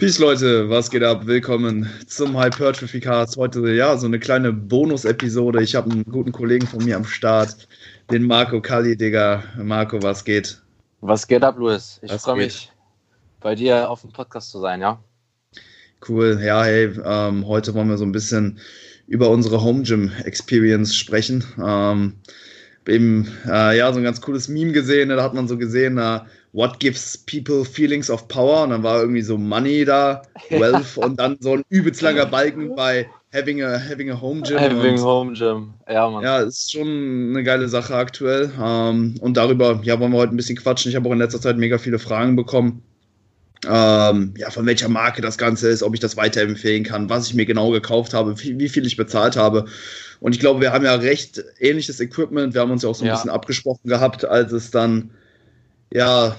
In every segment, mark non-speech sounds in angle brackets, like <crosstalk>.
Peace Leute, was geht ab? Willkommen zum Hypertrophy Cast. Heute ja so eine kleine Bonus-Episode. Ich habe einen guten Kollegen von mir am Start, den Marco Kalli, Digga. Marco, was geht? Was geht ab, Luis? Ich freue mich, bei dir auf dem Podcast zu sein, ja? Cool. Ja, hey, ähm, heute wollen wir so ein bisschen über unsere Home Gym Experience sprechen. Ähm, eben, äh, ja, so ein ganz cooles Meme gesehen. Da hat man so gesehen, äh, What gives people feelings of power? Und dann war irgendwie so Money da, <laughs> Wealth und dann so ein übelst langer Balken bei Having a, having a Home Gym. Having und, Home Gym, ja, Mann. Ja, ist schon eine geile Sache aktuell. Ähm, und darüber, ja, wollen wir heute ein bisschen quatschen. Ich habe auch in letzter Zeit mega viele Fragen bekommen. Ähm, ja, von welcher Marke das Ganze ist, ob ich das weiterempfehlen kann, was ich mir genau gekauft habe, wie, wie viel ich bezahlt habe. Und ich glaube, wir haben ja recht ähnliches Equipment. Wir haben uns ja auch so ein ja. bisschen abgesprochen gehabt, als es dann ja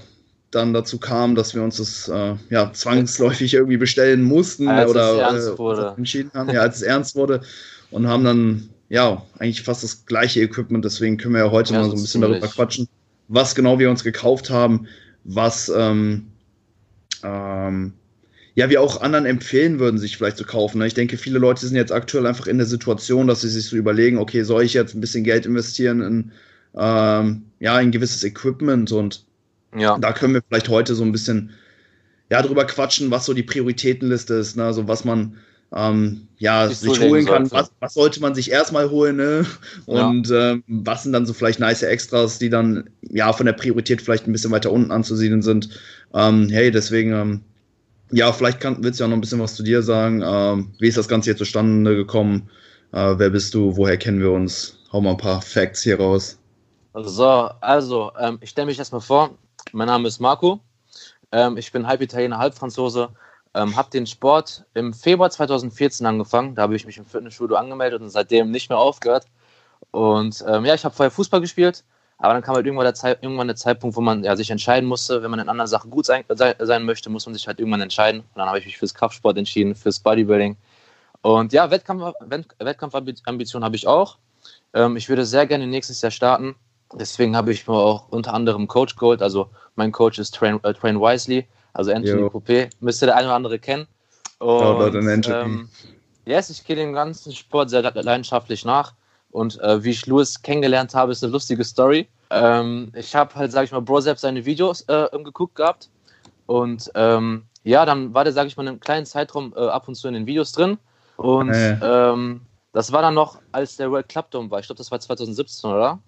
dann dazu kam, dass wir uns das äh, ja, zwangsläufig irgendwie bestellen mussten als oder äh, entschieden haben, ja, als es ernst wurde und haben dann ja eigentlich fast das gleiche Equipment. Deswegen können wir ja heute ja, mal so ein bisschen darüber quatschen, was genau wir uns gekauft haben, was ähm, ähm, ja, wir auch anderen empfehlen würden, sich vielleicht zu kaufen. Ne? Ich denke, viele Leute sind jetzt aktuell einfach in der Situation, dass sie sich so überlegen, okay, soll ich jetzt ein bisschen Geld investieren in ähm, ja, ein gewisses Equipment und ja. Da können wir vielleicht heute so ein bisschen ja, drüber quatschen, was so die Prioritätenliste ist, ne? also was man ähm, ja, sich holen kann. Was, was, sollte man sich erstmal holen, ne? Und ja. ähm, was sind dann so vielleicht nice Extras, die dann ja von der Priorität vielleicht ein bisschen weiter unten anzusiedeln sind. Ähm, hey, deswegen, ähm, ja, vielleicht kann, willst du ja noch ein bisschen was zu dir sagen. Ähm, wie ist das Ganze hier zustande gekommen? Äh, wer bist du? Woher kennen wir uns? Hau mal ein paar Facts hier raus. So, also, ähm, ich stelle mich erstmal vor. Mein Name ist Marco. Ähm, ich bin halb Italiener, halb Franzose. Ähm, habe den Sport im Februar 2014 angefangen. Da habe ich mich im Fitnessstudio angemeldet und seitdem nicht mehr aufgehört. Und ähm, ja, ich habe vorher Fußball gespielt, aber dann kam halt irgendwann der, Zeit, irgendwann der Zeitpunkt, wo man ja, sich entscheiden musste, wenn man in anderen Sachen gut sein, sein möchte, muss man sich halt irgendwann entscheiden. Und dann habe ich mich fürs Kraftsport entschieden, fürs Bodybuilding. Und ja, Wettkampf, Wettkampfambition habe ich auch. Ähm, ich würde sehr gerne nächstes Jahr starten. Deswegen habe ich mir auch unter anderem Coach geholt. Also mein Coach ist Train, äh, Train Wisely, also Anthony Poupé. Müsste der eine oder andere kennen. Und, ähm, yes, ich gehe dem ganzen Sport sehr leidenschaftlich nach. Und äh, wie ich Louis kennengelernt habe, ist eine lustige Story. Ähm, ich habe halt, sage ich mal, Brosep seine Videos äh, geguckt gehabt. Und ähm, ja, dann war der, sage ich mal, in einem kleinen Zeitraum äh, ab und zu in den Videos drin. Und äh. ähm, das war dann noch, als der World Club Dome war. Ich glaube, das war 2017, oder?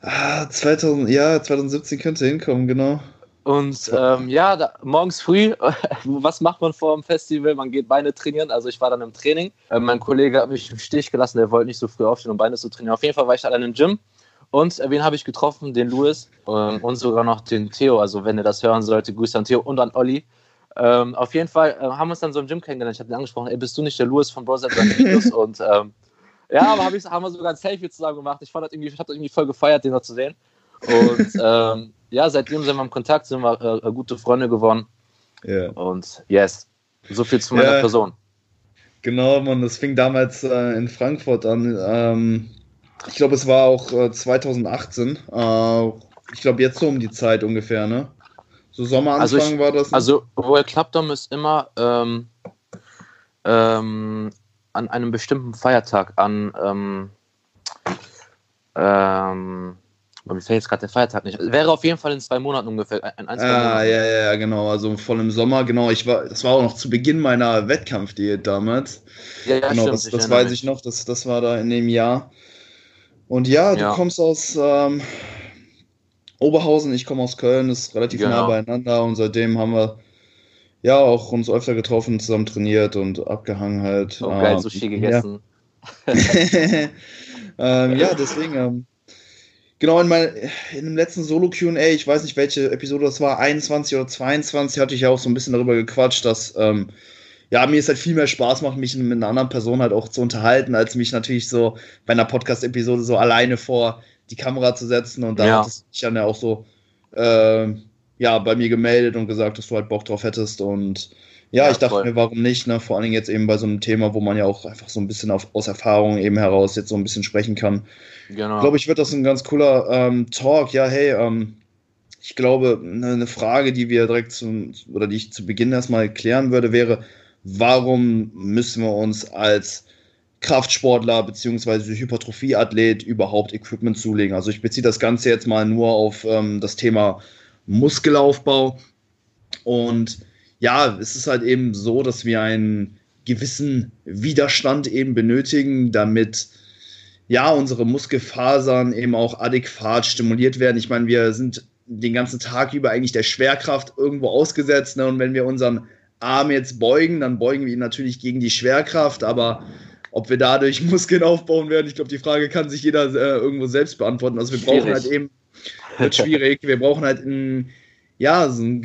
Ah, 2000, ja, 2017 könnte hinkommen, genau. Und ähm, ja, da, morgens früh, <laughs> was macht man vor dem Festival? Man geht Beine trainieren. Also ich war dann im Training. Äh, mein Kollege hat mich im Stich gelassen, der wollte nicht so früh aufstehen, um Beine zu trainieren. Auf jeden Fall war ich dann im Gym. Und äh, wen habe ich getroffen? Den Louis äh, und sogar noch den Theo. Also wenn ihr das hören sollte, Grüße an Theo und an Olli. Ähm, auf jeden Fall äh, haben wir uns dann so im Gym kennengelernt. Ich habe ihn angesprochen, ey, bist du nicht der Louis von Brother Videos? <laughs> und ähm, ja, aber hab ich, haben wir sogar ein Selfie zusammen gemacht. Ich fand das irgendwie, ich habe das irgendwie voll gefeiert, den noch zu sehen. Und <laughs> ähm, ja, seitdem sind wir im Kontakt, sind wir äh, gute Freunde geworden. Ja. Und yes, so viel zu meiner ja, Person. Genau, man, das fing damals äh, in Frankfurt an. Ähm, ich glaube, es war auch äh, 2018. Äh, ich glaube, jetzt so um die Zeit ungefähr, ne? So Sommeranfang also ich, war das. Ne? Also, World Club Dome ist immer ähm, ähm, an einem bestimmten Feiertag, an ähm, ähm, mir fällt jetzt gerade der Feiertag nicht. Wäre auf jeden Fall in zwei Monaten ungefähr. In ein, zwei ah, Monaten. ja, ja, genau. Also voll im Sommer, genau. Ich war, das war auch noch zu Beginn meiner Wettkampfdiät damals. Ja, ja, genau, stimmt, das, das weiß ich noch. Das, das war da in dem Jahr. Und ja, du ja. kommst aus ähm, Oberhausen, ich komme aus Köln, ist relativ genau. nah beieinander und seitdem haben wir ja auch uns öfter getroffen, zusammen trainiert und abgehangen halt. Oh, geil, ähm, Sushi gegessen. Ja, <laughs> ähm, ja deswegen. Ähm, genau, in, mein, in dem letzten Solo-QA, ich weiß nicht, welche Episode das war, 21 oder 22, hatte ich ja auch so ein bisschen darüber gequatscht, dass ähm, ja, mir es halt viel mehr Spaß macht, mich mit einer anderen Person halt auch zu unterhalten, als mich natürlich so bei einer Podcast-Episode so alleine vor die Kamera zu setzen. Und da ja. hat es sich dann ja auch so äh, ja, bei mir gemeldet und gesagt, dass du halt Bock drauf hättest. Und ja, ja ich dachte voll. mir, warum nicht? Ne? Vor allen Dingen jetzt eben bei so einem Thema, wo man ja auch einfach so ein bisschen auf, aus Erfahrung eben heraus jetzt so ein bisschen sprechen kann. Genau. Ich glaube, ich wird das ein ganz cooler ähm, Talk. Ja, hey, ähm, ich glaube, eine Frage, die wir direkt zum, oder die ich zu Beginn erstmal klären würde, wäre, warum müssen wir uns als Kraftsportler bzw. Hypertrophieathlet überhaupt Equipment zulegen? Also ich beziehe das Ganze jetzt mal nur auf ähm, das Thema Muskelaufbau. Und ja, es ist halt eben so, dass wir einen gewissen Widerstand eben benötigen, damit ja unsere Muskelfasern eben auch adäquat stimuliert werden. Ich meine, wir sind den ganzen Tag über eigentlich der Schwerkraft irgendwo ausgesetzt. Ne? Und wenn wir unseren Arm jetzt beugen, dann beugen wir ihn natürlich gegen die Schwerkraft, aber ob wir dadurch <laughs> Muskeln aufbauen werden, ich glaube, die Frage kann sich jeder äh, irgendwo selbst beantworten. Also wir schwierig. brauchen halt eben, wird schwierig, wir brauchen halt ein, ja, so ein,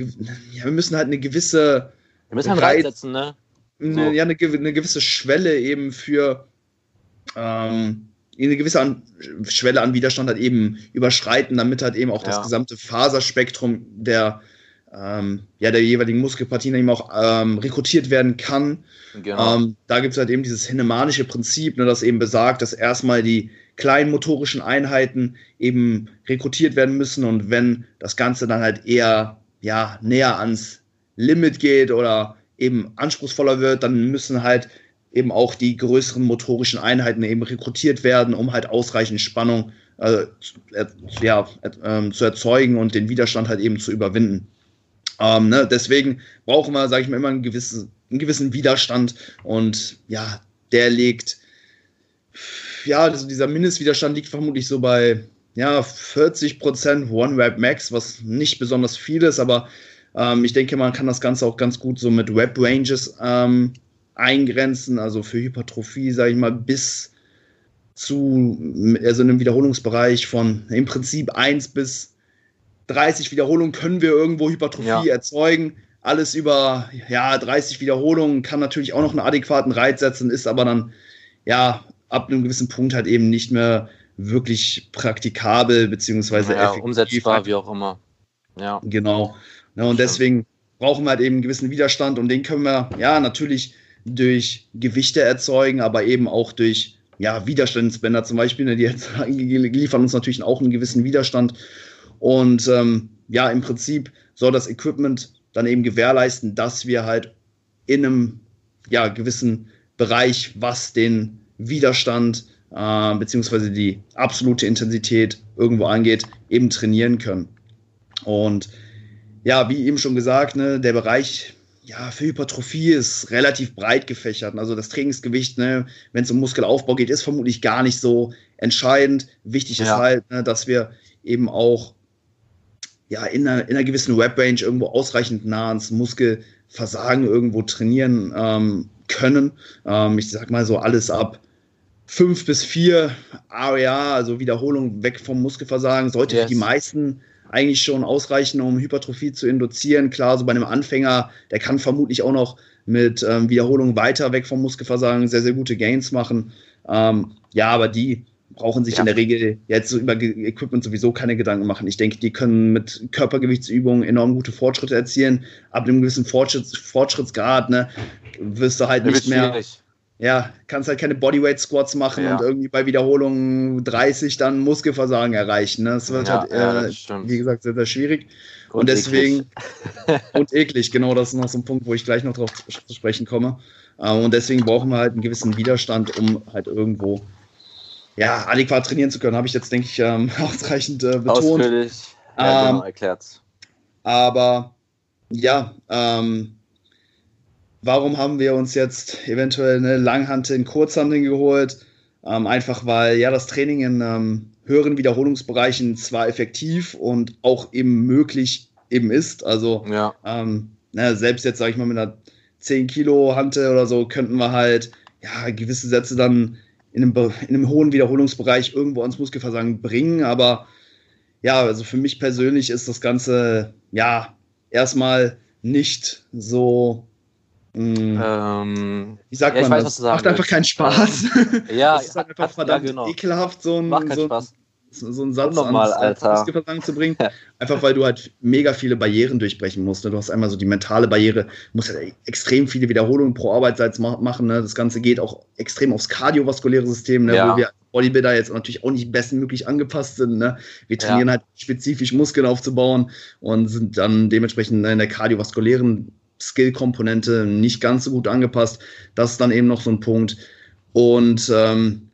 ja, wir müssen halt eine gewisse wir müssen halt reinsetzen, ne? Eine, Ja, eine, eine, gewisse Schwelle eben für ähm, eine gewisse an, Schwelle an Widerstand halt eben überschreiten, damit halt eben auch ja. das gesamte Faserspektrum der, ähm, ja, der jeweiligen Muskelpartien eben auch ähm, rekrutiert werden kann. Genau. Ähm, da gibt es halt eben dieses hinemanische Prinzip, ne, das eben besagt, dass erstmal die kleinen motorischen Einheiten eben rekrutiert werden müssen und wenn das Ganze dann halt eher ja, näher ans Limit geht oder eben anspruchsvoller wird, dann müssen halt eben auch die größeren motorischen Einheiten eben rekrutiert werden, um halt ausreichend Spannung äh, ja, äh, zu erzeugen und den Widerstand halt eben zu überwinden. Ähm, ne? Deswegen brauchen wir, sage ich mal, immer einen gewissen, einen gewissen Widerstand und ja, der liegt, ja, also dieser Mindestwiderstand liegt vermutlich so bei ja, 40 Prozent One Web Max, was nicht besonders viel ist, aber ähm, ich denke, man kann das Ganze auch ganz gut so mit Web Ranges ähm, eingrenzen, also für Hypertrophie, sage ich mal, bis zu also einem Wiederholungsbereich von im Prinzip 1 bis 30 Wiederholungen können wir irgendwo Hypertrophie ja. erzeugen. Alles über ja, 30 Wiederholungen kann natürlich auch noch einen adäquaten Reiz setzen, ist aber dann ja ab einem gewissen Punkt halt eben nicht mehr wirklich praktikabel beziehungsweise ja, umsetzbar, wie auch immer. Ja. Genau. Ja, und deswegen brauchen wir halt eben einen gewissen Widerstand und den können wir ja natürlich durch Gewichte erzeugen, aber eben auch durch ja, Widerstandsbänder zum Beispiel, ne, die jetzt <laughs> liefern uns natürlich auch einen gewissen Widerstand. Und ähm, ja, im Prinzip soll das Equipment dann eben gewährleisten, dass wir halt in einem ja, gewissen Bereich, was den Widerstand äh, beziehungsweise die absolute Intensität irgendwo angeht, eben trainieren können. Und ja, wie eben schon gesagt, ne, der Bereich ja, für Hypertrophie ist relativ breit gefächert. Also das Trainingsgewicht, ne, wenn es um Muskelaufbau geht, ist vermutlich gar nicht so entscheidend. Wichtig ja. ist halt, ne, dass wir eben auch ja, in, einer, in einer gewissen Web-Range irgendwo ausreichend nah ans Muskelversagen irgendwo trainieren ähm, können. Ähm, ich sag mal so alles ab fünf bis vier ARA, also Wiederholung weg vom Muskelversagen, sollte yes. für die meisten eigentlich schon ausreichen, um Hypertrophie zu induzieren. Klar, so bei einem Anfänger, der kann vermutlich auch noch mit ähm, Wiederholungen weiter weg vom Muskelversagen sehr, sehr gute Gains machen. Ähm, ja, aber die brauchen sich ja. in der Regel jetzt so über Equipment sowieso keine Gedanken machen. Ich denke, die können mit Körpergewichtsübungen enorm gute Fortschritte erzielen. Ab einem gewissen Fortschritts Fortschrittsgrad ne, wirst du halt nicht mehr. Schwierig ja, kannst halt keine Bodyweight Squats machen ja. und irgendwie bei Wiederholung 30 dann Muskelversagen erreichen. Ne? Das wird ja, halt, äh, wie gesagt, sehr, sehr schwierig. Und, und deswegen, <laughs> und eklig, genau, das ist noch so ein Punkt, wo ich gleich noch drauf zu sprechen komme. Äh, und deswegen brauchen wir halt einen gewissen Widerstand, um halt irgendwo ja, adäquat trainieren zu können. Habe ich jetzt, denke ich, ähm, <laughs> ausreichend äh, betont. Ausführlich, ja, genau, ähm, erklärt. Aber ja, ähm, warum haben wir uns jetzt eventuell eine Langhantel in Kurzhanteln geholt? Ähm, einfach weil ja das Training in ähm, höheren Wiederholungsbereichen zwar effektiv und auch eben möglich eben ist. Also ja. ähm, na, selbst jetzt, sage ich mal, mit einer 10 Kilo Hantel oder so könnten wir halt ja gewisse Sätze dann in einem, in einem hohen Wiederholungsbereich irgendwo ans Muskelversagen bringen. Aber ja, also für mich persönlich ist das Ganze ja erstmal nicht so Mm. Ähm, Wie sagt ja, man weiß, das? Macht einfach keinen Spaß. ja, <laughs> das ist halt einfach verdammt ja, genau. ekelhaft, so ein, so, Spaß. So einen Satz Nochmal, ans Muskelversagen zu bringen. <laughs> Einfach weil du halt mega viele Barrieren durchbrechen musst. Ne? Du hast einmal so die mentale Barriere, musst halt extrem viele Wiederholungen pro Arbeitszeit machen. Ne? Das Ganze geht auch extrem aufs kardiovaskuläre System, ne? ja. wo wir Bodybuilder jetzt natürlich auch nicht bestmöglich angepasst sind. Ne? Wir trainieren ja. halt spezifisch Muskeln aufzubauen und sind dann dementsprechend in der kardiovaskulären Skill-Komponente nicht ganz so gut angepasst. Das ist dann eben noch so ein Punkt. Und ähm,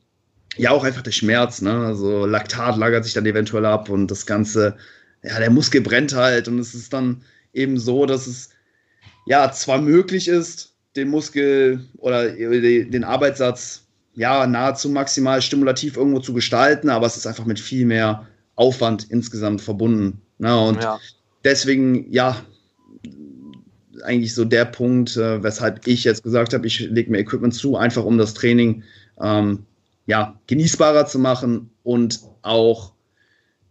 ja, auch einfach der Schmerz. Ne? Also Laktat lagert sich dann eventuell ab und das Ganze, ja, der Muskel brennt halt. Und es ist dann eben so, dass es ja zwar möglich ist, den Muskel oder den Arbeitssatz ja nahezu maximal stimulativ irgendwo zu gestalten, aber es ist einfach mit viel mehr Aufwand insgesamt verbunden. Ne? Und ja. deswegen, ja, eigentlich so der Punkt, äh, weshalb ich jetzt gesagt habe, ich lege mir Equipment zu, einfach um das Training ähm, ja, genießbarer zu machen und auch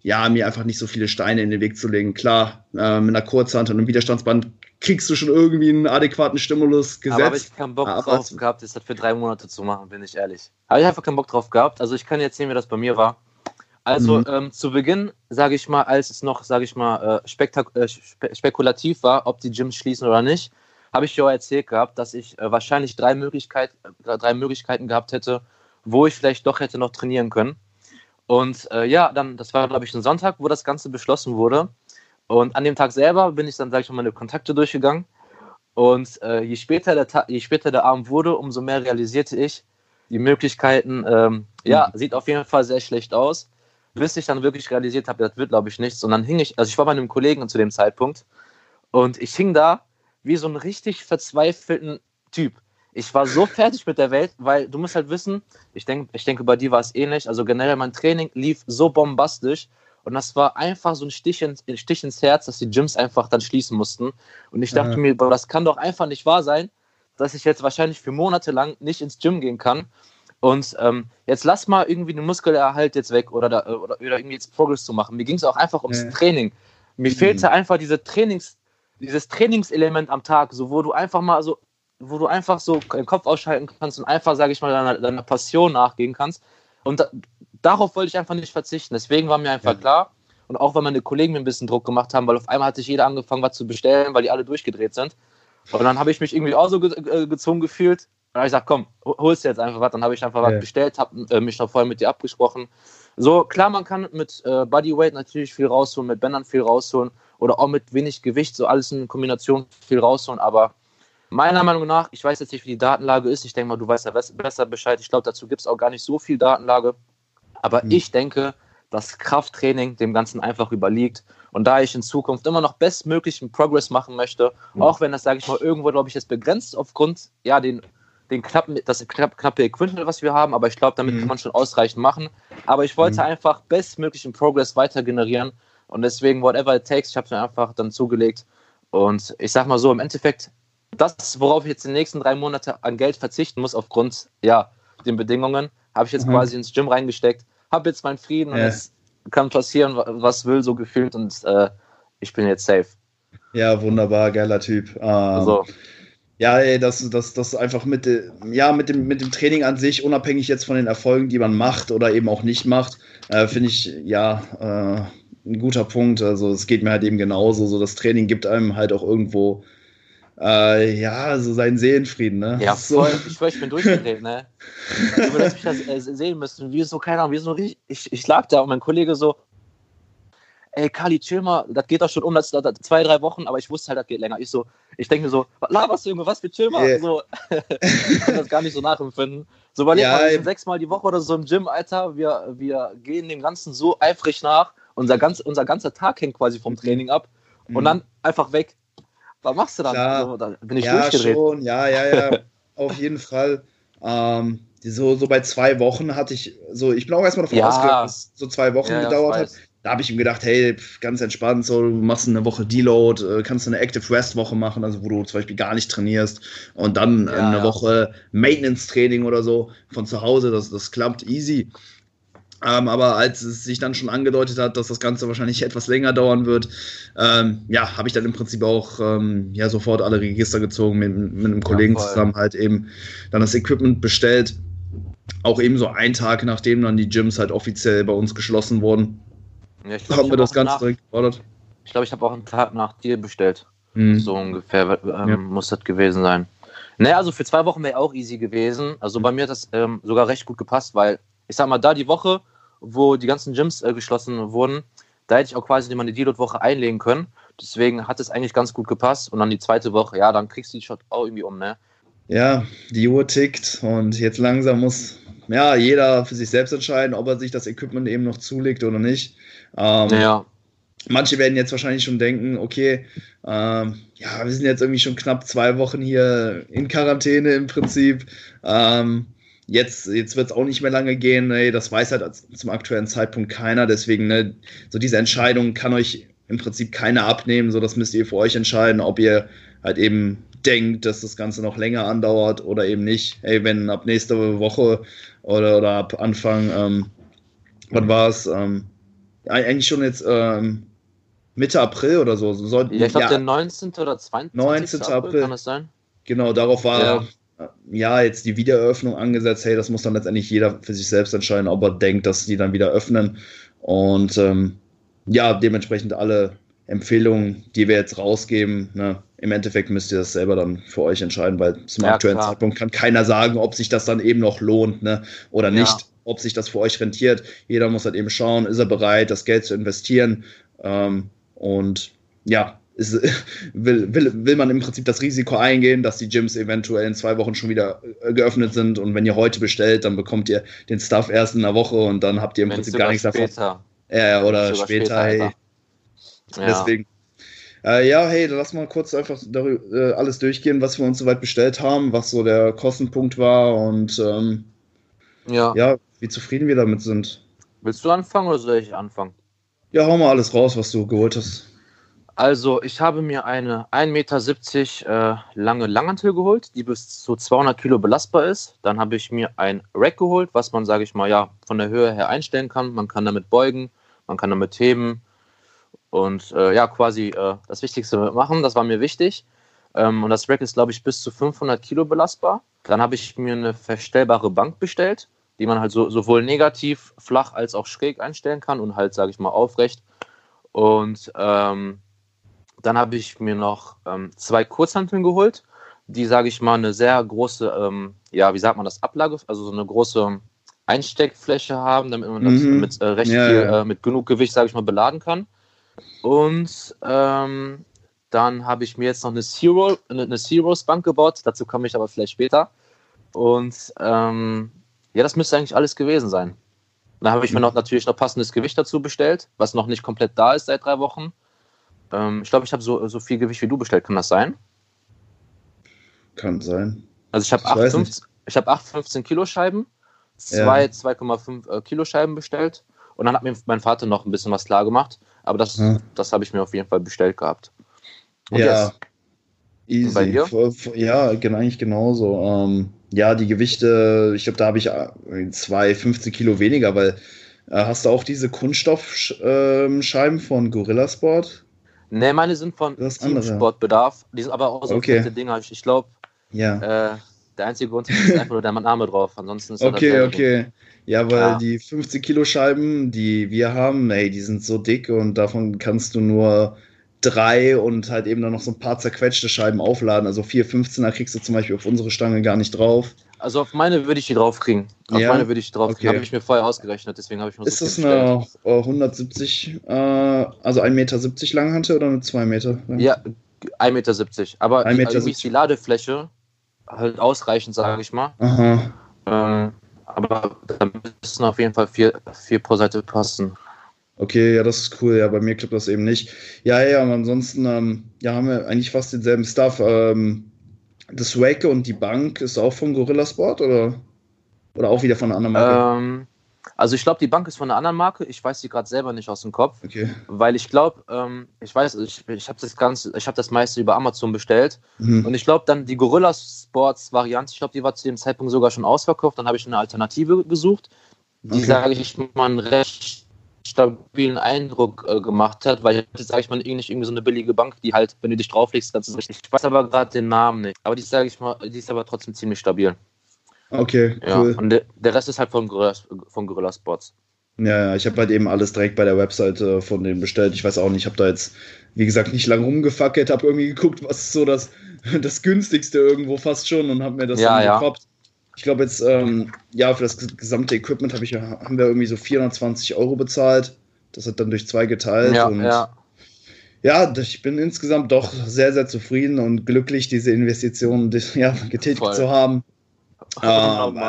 ja, mir einfach nicht so viele Steine in den Weg zu legen. Klar, äh, mit einer Kurzhand und einem Widerstandsband kriegst du schon irgendwie einen adäquaten Stimulus gesetzt. Aber habe ich keinen Bock aber drauf gehabt, das für drei Monate zu machen, bin ich ehrlich. Habe ich einfach keinen Bock drauf gehabt. Also ich kann jetzt sehen, wie das bei mir war. Also mhm. ähm, zu Beginn, sage ich mal, als es noch, sage ich mal, äh, spektak äh, spe spekulativ war, ob die Gyms schließen oder nicht, habe ich ja erzählt gehabt, dass ich äh, wahrscheinlich drei, Möglichkeit, äh, drei Möglichkeiten gehabt hätte, wo ich vielleicht doch hätte noch trainieren können. Und äh, ja, dann, das war, glaube ich, ein Sonntag, wo das Ganze beschlossen wurde. Und an dem Tag selber bin ich dann, sage ich mal, meine Kontakte durchgegangen. Und äh, je, später der je später der Abend wurde, umso mehr realisierte ich, die Möglichkeiten, ähm, ja, mhm. sieht auf jeden Fall sehr schlecht aus bis ich dann wirklich realisiert habe, das wird, glaube ich, nichts. Und dann hing ich, also ich war bei einem Kollegen zu dem Zeitpunkt und ich hing da wie so ein richtig verzweifelten Typ. Ich war so fertig mit der Welt, weil du musst halt wissen, ich, denk, ich denke, bei dir war es ähnlich. Also generell mein Training lief so bombastisch und das war einfach so ein Stich, in, Stich ins Herz, dass die Gyms einfach dann schließen mussten. Und ich dachte ja. mir, das kann doch einfach nicht wahr sein, dass ich jetzt wahrscheinlich für Monate lang nicht ins Gym gehen kann und ähm, jetzt lass mal irgendwie den Muskelerhalt jetzt weg oder, da, oder, oder irgendwie jetzt Progress zu machen. Mir ging es auch einfach ums ja. Training. Mir mhm. fehlte einfach diese Trainings, dieses Trainingselement am Tag, so wo du einfach mal so, wo du einfach so den Kopf ausschalten kannst und einfach, sage ich mal, deiner, deiner, Passion nachgehen kannst. Und da, darauf wollte ich einfach nicht verzichten. Deswegen war mir einfach ja. klar, und auch weil meine Kollegen mir ein bisschen Druck gemacht haben, weil auf einmal hat sich jeder angefangen, was zu bestellen, weil die alle durchgedreht sind. Und dann habe ich mich irgendwie auch so ge äh, gezwungen gefühlt, dann habe ich gesagt, komm, holst du jetzt einfach was. Dann habe ich einfach ja. was bestellt, habe äh, mich noch vorher mit dir abgesprochen. So, klar, man kann mit äh, Bodyweight natürlich viel rausholen, mit Bändern viel rausholen oder auch mit wenig Gewicht, so alles in Kombination viel rausholen. Aber meiner Meinung nach, ich weiß jetzt nicht, wie die Datenlage ist. Ich denke mal, du weißt ja besser Bescheid. Ich glaube, dazu gibt es auch gar nicht so viel Datenlage. Aber mhm. ich denke, dass Krafttraining dem Ganzen einfach überliegt. Und da ich in Zukunft immer noch bestmöglichen Progress machen möchte, mhm. auch wenn das, sage ich mal, irgendwo, glaube ich, jetzt begrenzt aufgrund ja, den den knappen, das knapp, knappe Equipment, was wir haben, aber ich glaube, damit mhm. kann man schon ausreichend machen. Aber ich wollte mhm. einfach bestmöglichen Progress weiter generieren und deswegen, whatever it takes, ich habe es mir einfach dann zugelegt. Und ich sag mal so, im Endeffekt, das, worauf ich jetzt die nächsten drei Monate an Geld verzichten muss, aufgrund ja, den Bedingungen, habe ich jetzt mhm. quasi ins Gym reingesteckt, habe jetzt meinen Frieden ja. und es kann passieren, was will, so gefühlt und äh, ich bin jetzt safe. Ja, wunderbar, geiler Typ. Ähm, also, ja, ey, das, das, das einfach mit, ja, mit, dem, mit dem Training an sich, unabhängig jetzt von den Erfolgen, die man macht oder eben auch nicht macht, äh, finde ich, ja, äh, ein guter Punkt. Also es geht mir halt eben genauso. So das Training gibt einem halt auch irgendwo äh, ja, so seinen Seelenfrieden, ne? Ja, <laughs> voll. So. Ich, ich bin durchgedreht, ne? <laughs> Über das ich das äh, sehen müssen. Wie so, keine Ahnung, wie so richtig. Ich, ich lag da und mein Kollege so, ey, Kali, chill mal, das geht doch schon um das, das, zwei, drei Wochen, aber ich wusste halt, das geht länger. Ich so, ich denke mir so, laberst du irgendwas, wir chill mal? Yeah. So, <laughs> ich kann das gar nicht so nachempfinden. So überleg ja, mal, wir sind sechsmal die Woche oder so im Gym, Alter, wir, wir gehen dem Ganzen so eifrig nach, unser, ganz, unser ganzer Tag hängt quasi vom Training ab und mhm. dann einfach weg. Was machst du dann? Also, da bin ich ja, durchgedreht. Schon. Ja, ja, ja, <laughs> auf jeden Fall. Ähm, so, so bei zwei Wochen hatte ich, so, ich bin auch erstmal davon ja. ausgegangen, dass es so zwei Wochen ja, gedauert hat da habe ich ihm gedacht, hey, ganz entspannt, so, du machst eine Woche Deload, äh, kannst eine Active Rest Woche machen, also wo du zum Beispiel gar nicht trainierst und dann ja, eine ja. Woche Maintenance Training oder so von zu Hause, das, das klappt easy. Ähm, aber als es sich dann schon angedeutet hat, dass das Ganze wahrscheinlich etwas länger dauern wird, ähm, ja, habe ich dann im Prinzip auch ähm, ja sofort alle Register gezogen, mit, mit einem Kollegen ja, zusammen halt eben dann das Equipment bestellt auch eben so einen Tag, nachdem dann die Gyms halt offiziell bei uns geschlossen wurden, ja, glaub, haben wir das Ganze nach, direkt gefordert. Ich glaube, ich habe auch einen Tag nach dir bestellt. Mhm. So ungefähr ähm, ja. muss das gewesen sein. Naja, also für zwei Wochen wäre auch easy gewesen. Also bei mir hat das ähm, sogar recht gut gepasst, weil ich sag mal, da die Woche, wo die ganzen Gyms äh, geschlossen wurden, da hätte ich auch quasi meine Deload-Woche einlegen können. Deswegen hat es eigentlich ganz gut gepasst. Und dann die zweite Woche, ja, dann kriegst du die Shot auch irgendwie um, ne? Ja, die Uhr tickt und jetzt langsam muss ja jeder für sich selbst entscheiden, ob er sich das Equipment eben noch zulegt oder nicht. Ähm, ja. Manche werden jetzt wahrscheinlich schon denken, okay, ähm, ja, wir sind jetzt irgendwie schon knapp zwei Wochen hier in Quarantäne im Prinzip. Ähm, jetzt jetzt wird es auch nicht mehr lange gehen. Ey, das weiß halt zum aktuellen Zeitpunkt keiner. Deswegen, ne, so diese Entscheidung kann euch im Prinzip keiner abnehmen. So, das müsst ihr für euch entscheiden, ob ihr halt eben denkt, dass das Ganze noch länger andauert oder eben nicht. Ey, wenn ab nächste Woche oder, oder ab Anfang, ähm, wann war es? Ähm, eigentlich schon jetzt ähm, Mitte April oder so. so soll, ja, ich glaube, ja, der 19. oder 20. 19. April, kann das sein? Genau, darauf war ja. Ja. jetzt die Wiedereröffnung angesetzt. Hey, das muss dann letztendlich jeder für sich selbst entscheiden, ob er denkt, dass die dann wieder öffnen. Und ähm, ja, dementsprechend alle Empfehlungen, die wir jetzt rausgeben, ne, im Endeffekt müsst ihr das selber dann für euch entscheiden, weil zum ja, aktuellen klar. Zeitpunkt kann keiner sagen, ob sich das dann eben noch lohnt ne, oder ja. nicht, ob sich das für euch rentiert. Jeder muss halt eben schauen, ist er bereit, das Geld zu investieren. Ähm, und ja, ist, will, will, will man im Prinzip das Risiko eingehen, dass die Gyms eventuell in zwei Wochen schon wieder äh, geöffnet sind und wenn ihr heute bestellt, dann bekommt ihr den Stuff erst in einer Woche und dann habt ihr im Prinzip gar nichts später. davon. Ja, oder später, später hey. Ja. Deswegen. Äh, ja, hey, lass mal kurz einfach darüber, äh, alles durchgehen, was wir uns soweit bestellt haben, was so der Kostenpunkt war und ähm, ja. ja, wie zufrieden wir damit sind. Willst du anfangen oder soll ich anfangen? Ja, hau mal alles raus, was du geholt hast. Also, ich habe mir eine 1,70 Meter äh, lange Langhantel geholt, die bis zu 200 Kilo belastbar ist. Dann habe ich mir ein Rack geholt, was man, sage ich mal, ja, von der Höhe her einstellen kann. Man kann damit beugen, man kann damit heben und äh, ja, quasi äh, das Wichtigste machen. Das war mir wichtig. Ähm, und das Rack ist, glaube ich, bis zu 500 Kilo belastbar. Dann habe ich mir eine verstellbare Bank bestellt die man halt so, sowohl negativ, flach als auch schräg einstellen kann und halt, sage ich mal, aufrecht. Und ähm, dann habe ich mir noch ähm, zwei Kurzhanteln geholt, die, sage ich mal, eine sehr große, ähm, ja, wie sagt man das, Ablage, also so eine große Einsteckfläche haben, damit man das mhm. mit äh, recht ja, viel, ja. Äh, mit genug Gewicht, sage ich mal, beladen kann. Und ähm, dann habe ich mir jetzt noch eine Zero, eine, eine Zeros Bank gebaut, dazu komme ich aber vielleicht später. Und ähm, ja, das müsste eigentlich alles gewesen sein. Dann habe ich mir noch natürlich noch passendes Gewicht dazu bestellt, was noch nicht komplett da ist seit drei Wochen. Ähm, ich glaube, ich habe so, so viel Gewicht wie du bestellt. Kann das sein? Kann sein. Also ich habe 8, 15, hab 8 15 Kilo Scheiben, zwei ja. 2,5 äh, Kilo Scheiben bestellt und dann hat mir mein Vater noch ein bisschen was klar gemacht. Aber das, ja. das habe ich mir auf jeden Fall bestellt gehabt. Und ja. Easy. Bei dir? Ja, eigentlich genauso. Ähm, ja, die Gewichte, ich glaube, da habe ich äh, zwei, 15 Kilo weniger, weil äh, hast du auch diese Kunststoffscheiben ähm, von Gorilla Sport? Ne, meine sind von Sportbedarf. Die sind aber auch so okay. fette Dinger. Ich, ich glaube, ja. äh, der einzige Grund ist einfach nur der Name drauf. Ansonsten ist Okay, okay. Ja, weil ja. die 15 Kilo Scheiben, die wir haben, ey, die sind so dick und davon kannst du nur drei und halt eben dann noch so ein paar zerquetschte Scheiben aufladen. Also 4 15er kriegst du zum Beispiel auf unsere Stange gar nicht drauf. Also auf meine würde ich die draufkriegen. Auf ja? meine würde ich die draufkriegen. Okay. Habe ich mir vorher ausgerechnet, deswegen habe ich mir Ist das eine 170, äh, also 1,70 Meter Langhante oder eine 2 Meter? Lang? Ja, 1,70 Meter. Aber 1 Meter irgendwie ist die Ladefläche halt ausreichend, sage ich mal. Aha. Ähm, aber da müssen auf jeden Fall vier, vier pro Seite passen. Okay, ja, das ist cool. Ja, bei mir klappt das eben nicht. Ja, ja, und ansonsten ähm, ja, haben wir eigentlich fast denselben Stuff. Ähm, das Wake und die Bank ist auch von Gorilla Sport oder, oder auch wieder von einer anderen Marke? Ähm, also ich glaube, die Bank ist von einer anderen Marke. Ich weiß sie gerade selber nicht aus dem Kopf. Okay. Weil ich glaube, ähm, ich weiß, ich, ich habe das Ganze, ich habe das meiste über Amazon bestellt. Mhm. Und ich glaube dann die Gorilla Sports Variante, ich glaube, die war zu dem Zeitpunkt sogar schon ausverkauft. Dann habe ich eine Alternative gesucht, die, okay. sage ich mal, recht stabilen Eindruck äh, gemacht hat, weil jetzt sage ich mal nicht irgendwie so eine billige Bank, die halt, wenn du dich drauflegst, ganz richtig. Ich weiß aber gerade den Namen nicht. Aber die sage ich mal, die ist aber trotzdem ziemlich stabil. Okay, cool. Ja, und der, der Rest ist halt von Gorilla, von Gorilla Sports. Ja, ja, ich habe halt eben alles direkt bei der Webseite von denen bestellt. Ich weiß auch nicht, ich habe da jetzt, wie gesagt, nicht lange rumgefackelt, habe irgendwie geguckt, was ist so das, <laughs> das günstigste irgendwo fast schon und habe mir das ja, dann gekoppt. Ich glaube jetzt, ähm, ja, für das gesamte Equipment hab ich, haben wir irgendwie so 420 Euro bezahlt. Das hat dann durch zwei geteilt. Ja, und ja. ja, ich bin insgesamt doch sehr, sehr zufrieden und glücklich, diese Investitionen <laughs> ja, getätigt Voll. zu haben. Ähm,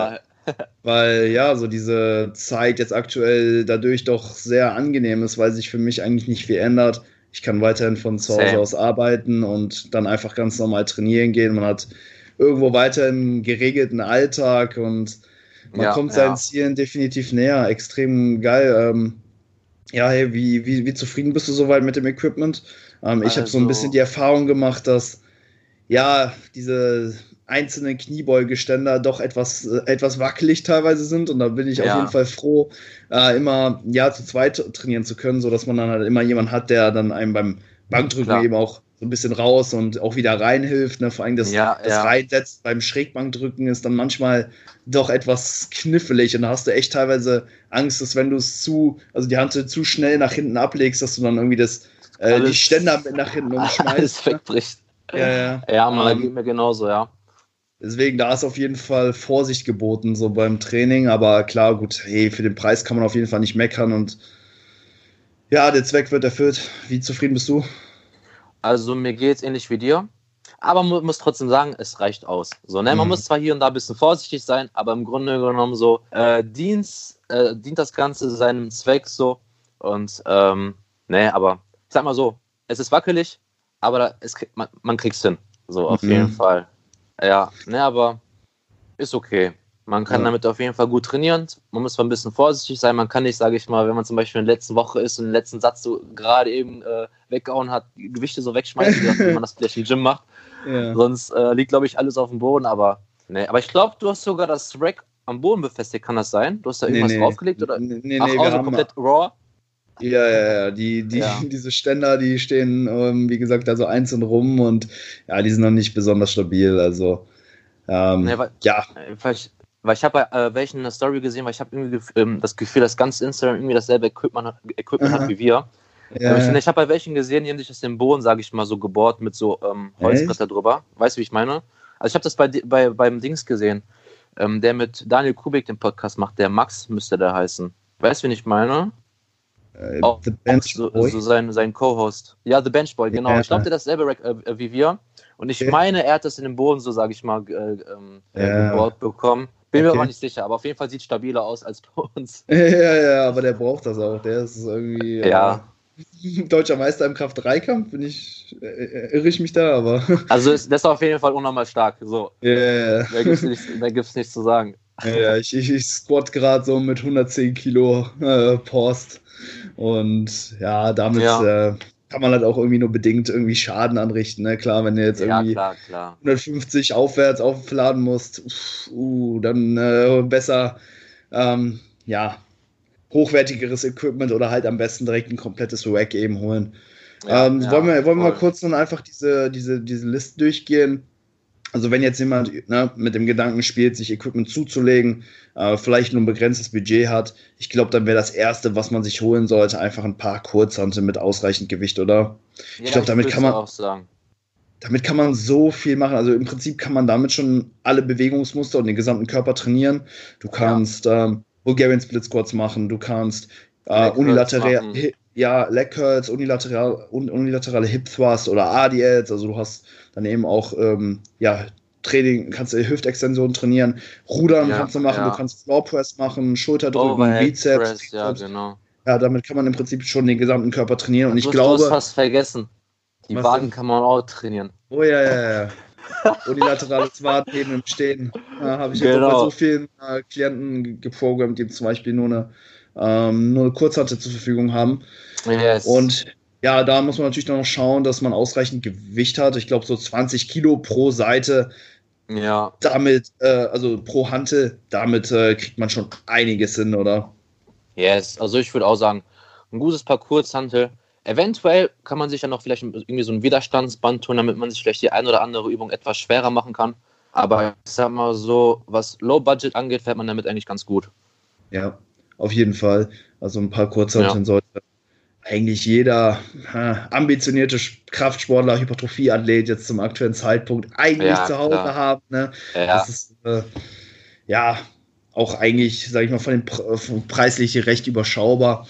<laughs> weil ja, so diese Zeit jetzt aktuell dadurch doch sehr angenehm ist, weil sich für mich eigentlich nicht viel ändert. Ich kann weiterhin von zu Hause aus arbeiten und dann einfach ganz normal trainieren gehen. Man hat irgendwo weiterhin geregelten Alltag und man ja, kommt seinen ja. Zielen definitiv näher. Extrem geil. Ähm, ja, hey, wie, wie, wie zufrieden bist du soweit mit dem Equipment? Ähm, ich also, habe so ein bisschen die Erfahrung gemacht, dass ja, diese einzelnen Kniebeugeständer doch etwas, äh, etwas wackelig teilweise sind. Und da bin ich ja. auf jeden Fall froh, äh, immer ja zu zweit trainieren zu können, sodass man dann halt immer jemanden hat, der dann einem beim Bankdrücken Klar. eben auch so ein bisschen raus und auch wieder reinhilft. Ne? Vor allem das, ja, das ja. Reinsetzen beim Schrägbankdrücken ist dann manchmal doch etwas knifflig und da hast du echt teilweise Angst, dass wenn du es zu, also die Hand zu schnell nach hinten ablegst, dass du dann irgendwie das, äh, die Ständer mit nach hinten umschmeißt. <laughs> Alles ne? wegbricht. Ja, ja. ja man, ähm, geht mir genauso, ja. Deswegen, da ist auf jeden Fall Vorsicht geboten, so beim Training. Aber klar, gut, hey, für den Preis kann man auf jeden Fall nicht meckern und ja, der Zweck wird erfüllt. Wie zufrieden bist du? Also, mir geht es ähnlich wie dir. Aber man muss trotzdem sagen, es reicht aus. So, ne? Man mhm. muss zwar hier und da ein bisschen vorsichtig sein, aber im Grunde genommen so äh, dient, äh, dient das Ganze seinem Zweck so. Und ähm, ne, aber ich sag mal so, es ist wackelig, aber es, man, man kriegt's hin. So, auf mhm. jeden Fall. Ja, ne, aber ist okay. Man kann ja. damit auf jeden Fall gut trainieren. Man muss zwar ein bisschen vorsichtig sein. Man kann nicht, sage ich mal, wenn man zum Beispiel in der letzten Woche ist und den letzten Satz so gerade eben äh, weggehauen hat, Gewichte so wegschmeißen, <laughs> wie man das vielleicht im Gym macht. Ja. Sonst äh, liegt, glaube ich, alles auf dem Boden. Aber, nee. aber ich glaube, du hast sogar das Rack am Boden befestigt. Kann das sein? Du hast da irgendwas nee, nee. draufgelegt? Oder? Nee, nee, Ach, nee, also komplett raw? Ja, ja, ja. Die, die, ja. <laughs> Diese Ständer, die stehen, ähm, wie gesagt, da so einzeln rum und ja, die sind noch nicht besonders stabil. Also, ähm, nee, weil, ja. Weil ich, weil ich habe bei äh, welchen eine Story gesehen, weil ich habe irgendwie ähm, das Gefühl, dass ganz Instagram irgendwie dasselbe Equipment, Equipment hat wie wir. Ja. Ich, ich habe bei welchen gesehen, die haben sich das den Boden, sage ich mal, so gebohrt mit so ähm, Holzbretter drüber. Weißt du, wie ich meine? Also ich habe das bei, bei, beim Dings gesehen, ähm, der mit Daniel Kubik den Podcast macht, der Max müsste der heißen. Weißt du, wie ich meine? Äh, auch, The Bench so, Boy. so sein, sein Co-Host. Ja, The Bench Boy, genau. Ja. Ich glaube, der dasselbe äh, wie wir. Und ich meine, er hat das in den Boden, so sage ich mal, äh, ähm, ja. gebohrt bekommen. Bin okay. mir aber nicht sicher, aber auf jeden Fall sieht es stabiler aus als bei uns. <laughs> Ja, ja, aber der braucht das auch. Der ist irgendwie ja. Äh, <laughs> deutscher Meister im Kraft-3-Kampf. Bin ich, äh, irre ich mich da, aber. <laughs> Also ist, das ist auf jeden Fall unnormal stark. So. Ja, ja, Da gibt es nichts, nichts zu sagen. Ja, ich, ich, ich squat gerade so mit 110 Kilo äh, Post. Und ja, damit ja. Äh, kann man halt auch irgendwie nur bedingt irgendwie Schaden anrichten. Ne? Klar, wenn du jetzt irgendwie ja, klar, klar. 150 aufwärts aufladen musst, uh, dann äh, besser ähm, ja, hochwertigeres Equipment oder halt am besten direkt ein komplettes Rack eben holen. Ja, ähm, wollen wir, wollen wir mal kurz dann einfach diese, diese, diese Liste durchgehen? Also wenn jetzt jemand ne, mit dem Gedanken spielt, sich Equipment zuzulegen, äh, vielleicht nur ein begrenztes Budget hat, ich glaube, dann wäre das Erste, was man sich holen sollte, einfach ein paar Kurzhantel mit ausreichend Gewicht, oder? Ja, ich glaube, damit kann man auch sagen. Damit kann man so viel machen. Also im Prinzip kann man damit schon alle Bewegungsmuster und den gesamten Körper trainieren. Du kannst ja. ähm, Bulgarian Split Squats machen, du kannst äh, unilateral, ja, Leg Curls, unilateral, un, unilaterale Hip Thrust oder ADLs. Also du hast dann eben auch ähm, ja, Training, kannst du Hüftextension trainieren, Rudern ja, kannst du machen, ja. du kannst Floor Press machen, Schulterdrücken, Bizeps. Press, ja, genau. Ja, damit kann man im Prinzip schon den gesamten Körper trainieren. Und, ich glaube. Du hast fast vergessen. Die Waden denn? kann man auch trainieren. Oh ja, ja, ja. Unilaterales Wadenheben im Stehen. Da habe ich genau. jetzt auch bei so vielen äh, Klienten geprogrammt, die zum Beispiel nur eine, ähm, nur eine Kurzhantel zur Verfügung haben. Yes. Und ja, da muss man natürlich noch schauen, dass man ausreichend Gewicht hat. Ich glaube, so 20 Kilo pro Seite ja. Damit, äh, also pro Hantel, damit äh, kriegt man schon einiges hin, oder? Yes, also ich würde auch sagen, ein gutes Paar Kurzhantel. Eventuell kann man sich ja noch vielleicht irgendwie so ein Widerstandsband tun, damit man sich vielleicht die ein oder andere Übung etwas schwerer machen kann. Aber ich sag mal so, was Low Budget angeht, fährt man damit eigentlich ganz gut. Ja, auf jeden Fall. Also ein paar Kurzhanteln ja. sollte eigentlich jeder äh, ambitionierte Kraftsportler, Hypertrophieathlet jetzt zum aktuellen Zeitpunkt eigentlich ja, zu Hause klar. haben. Ne? Ja. Das ist äh, ja auch eigentlich, sage ich mal, von den Pre preislich recht überschaubar.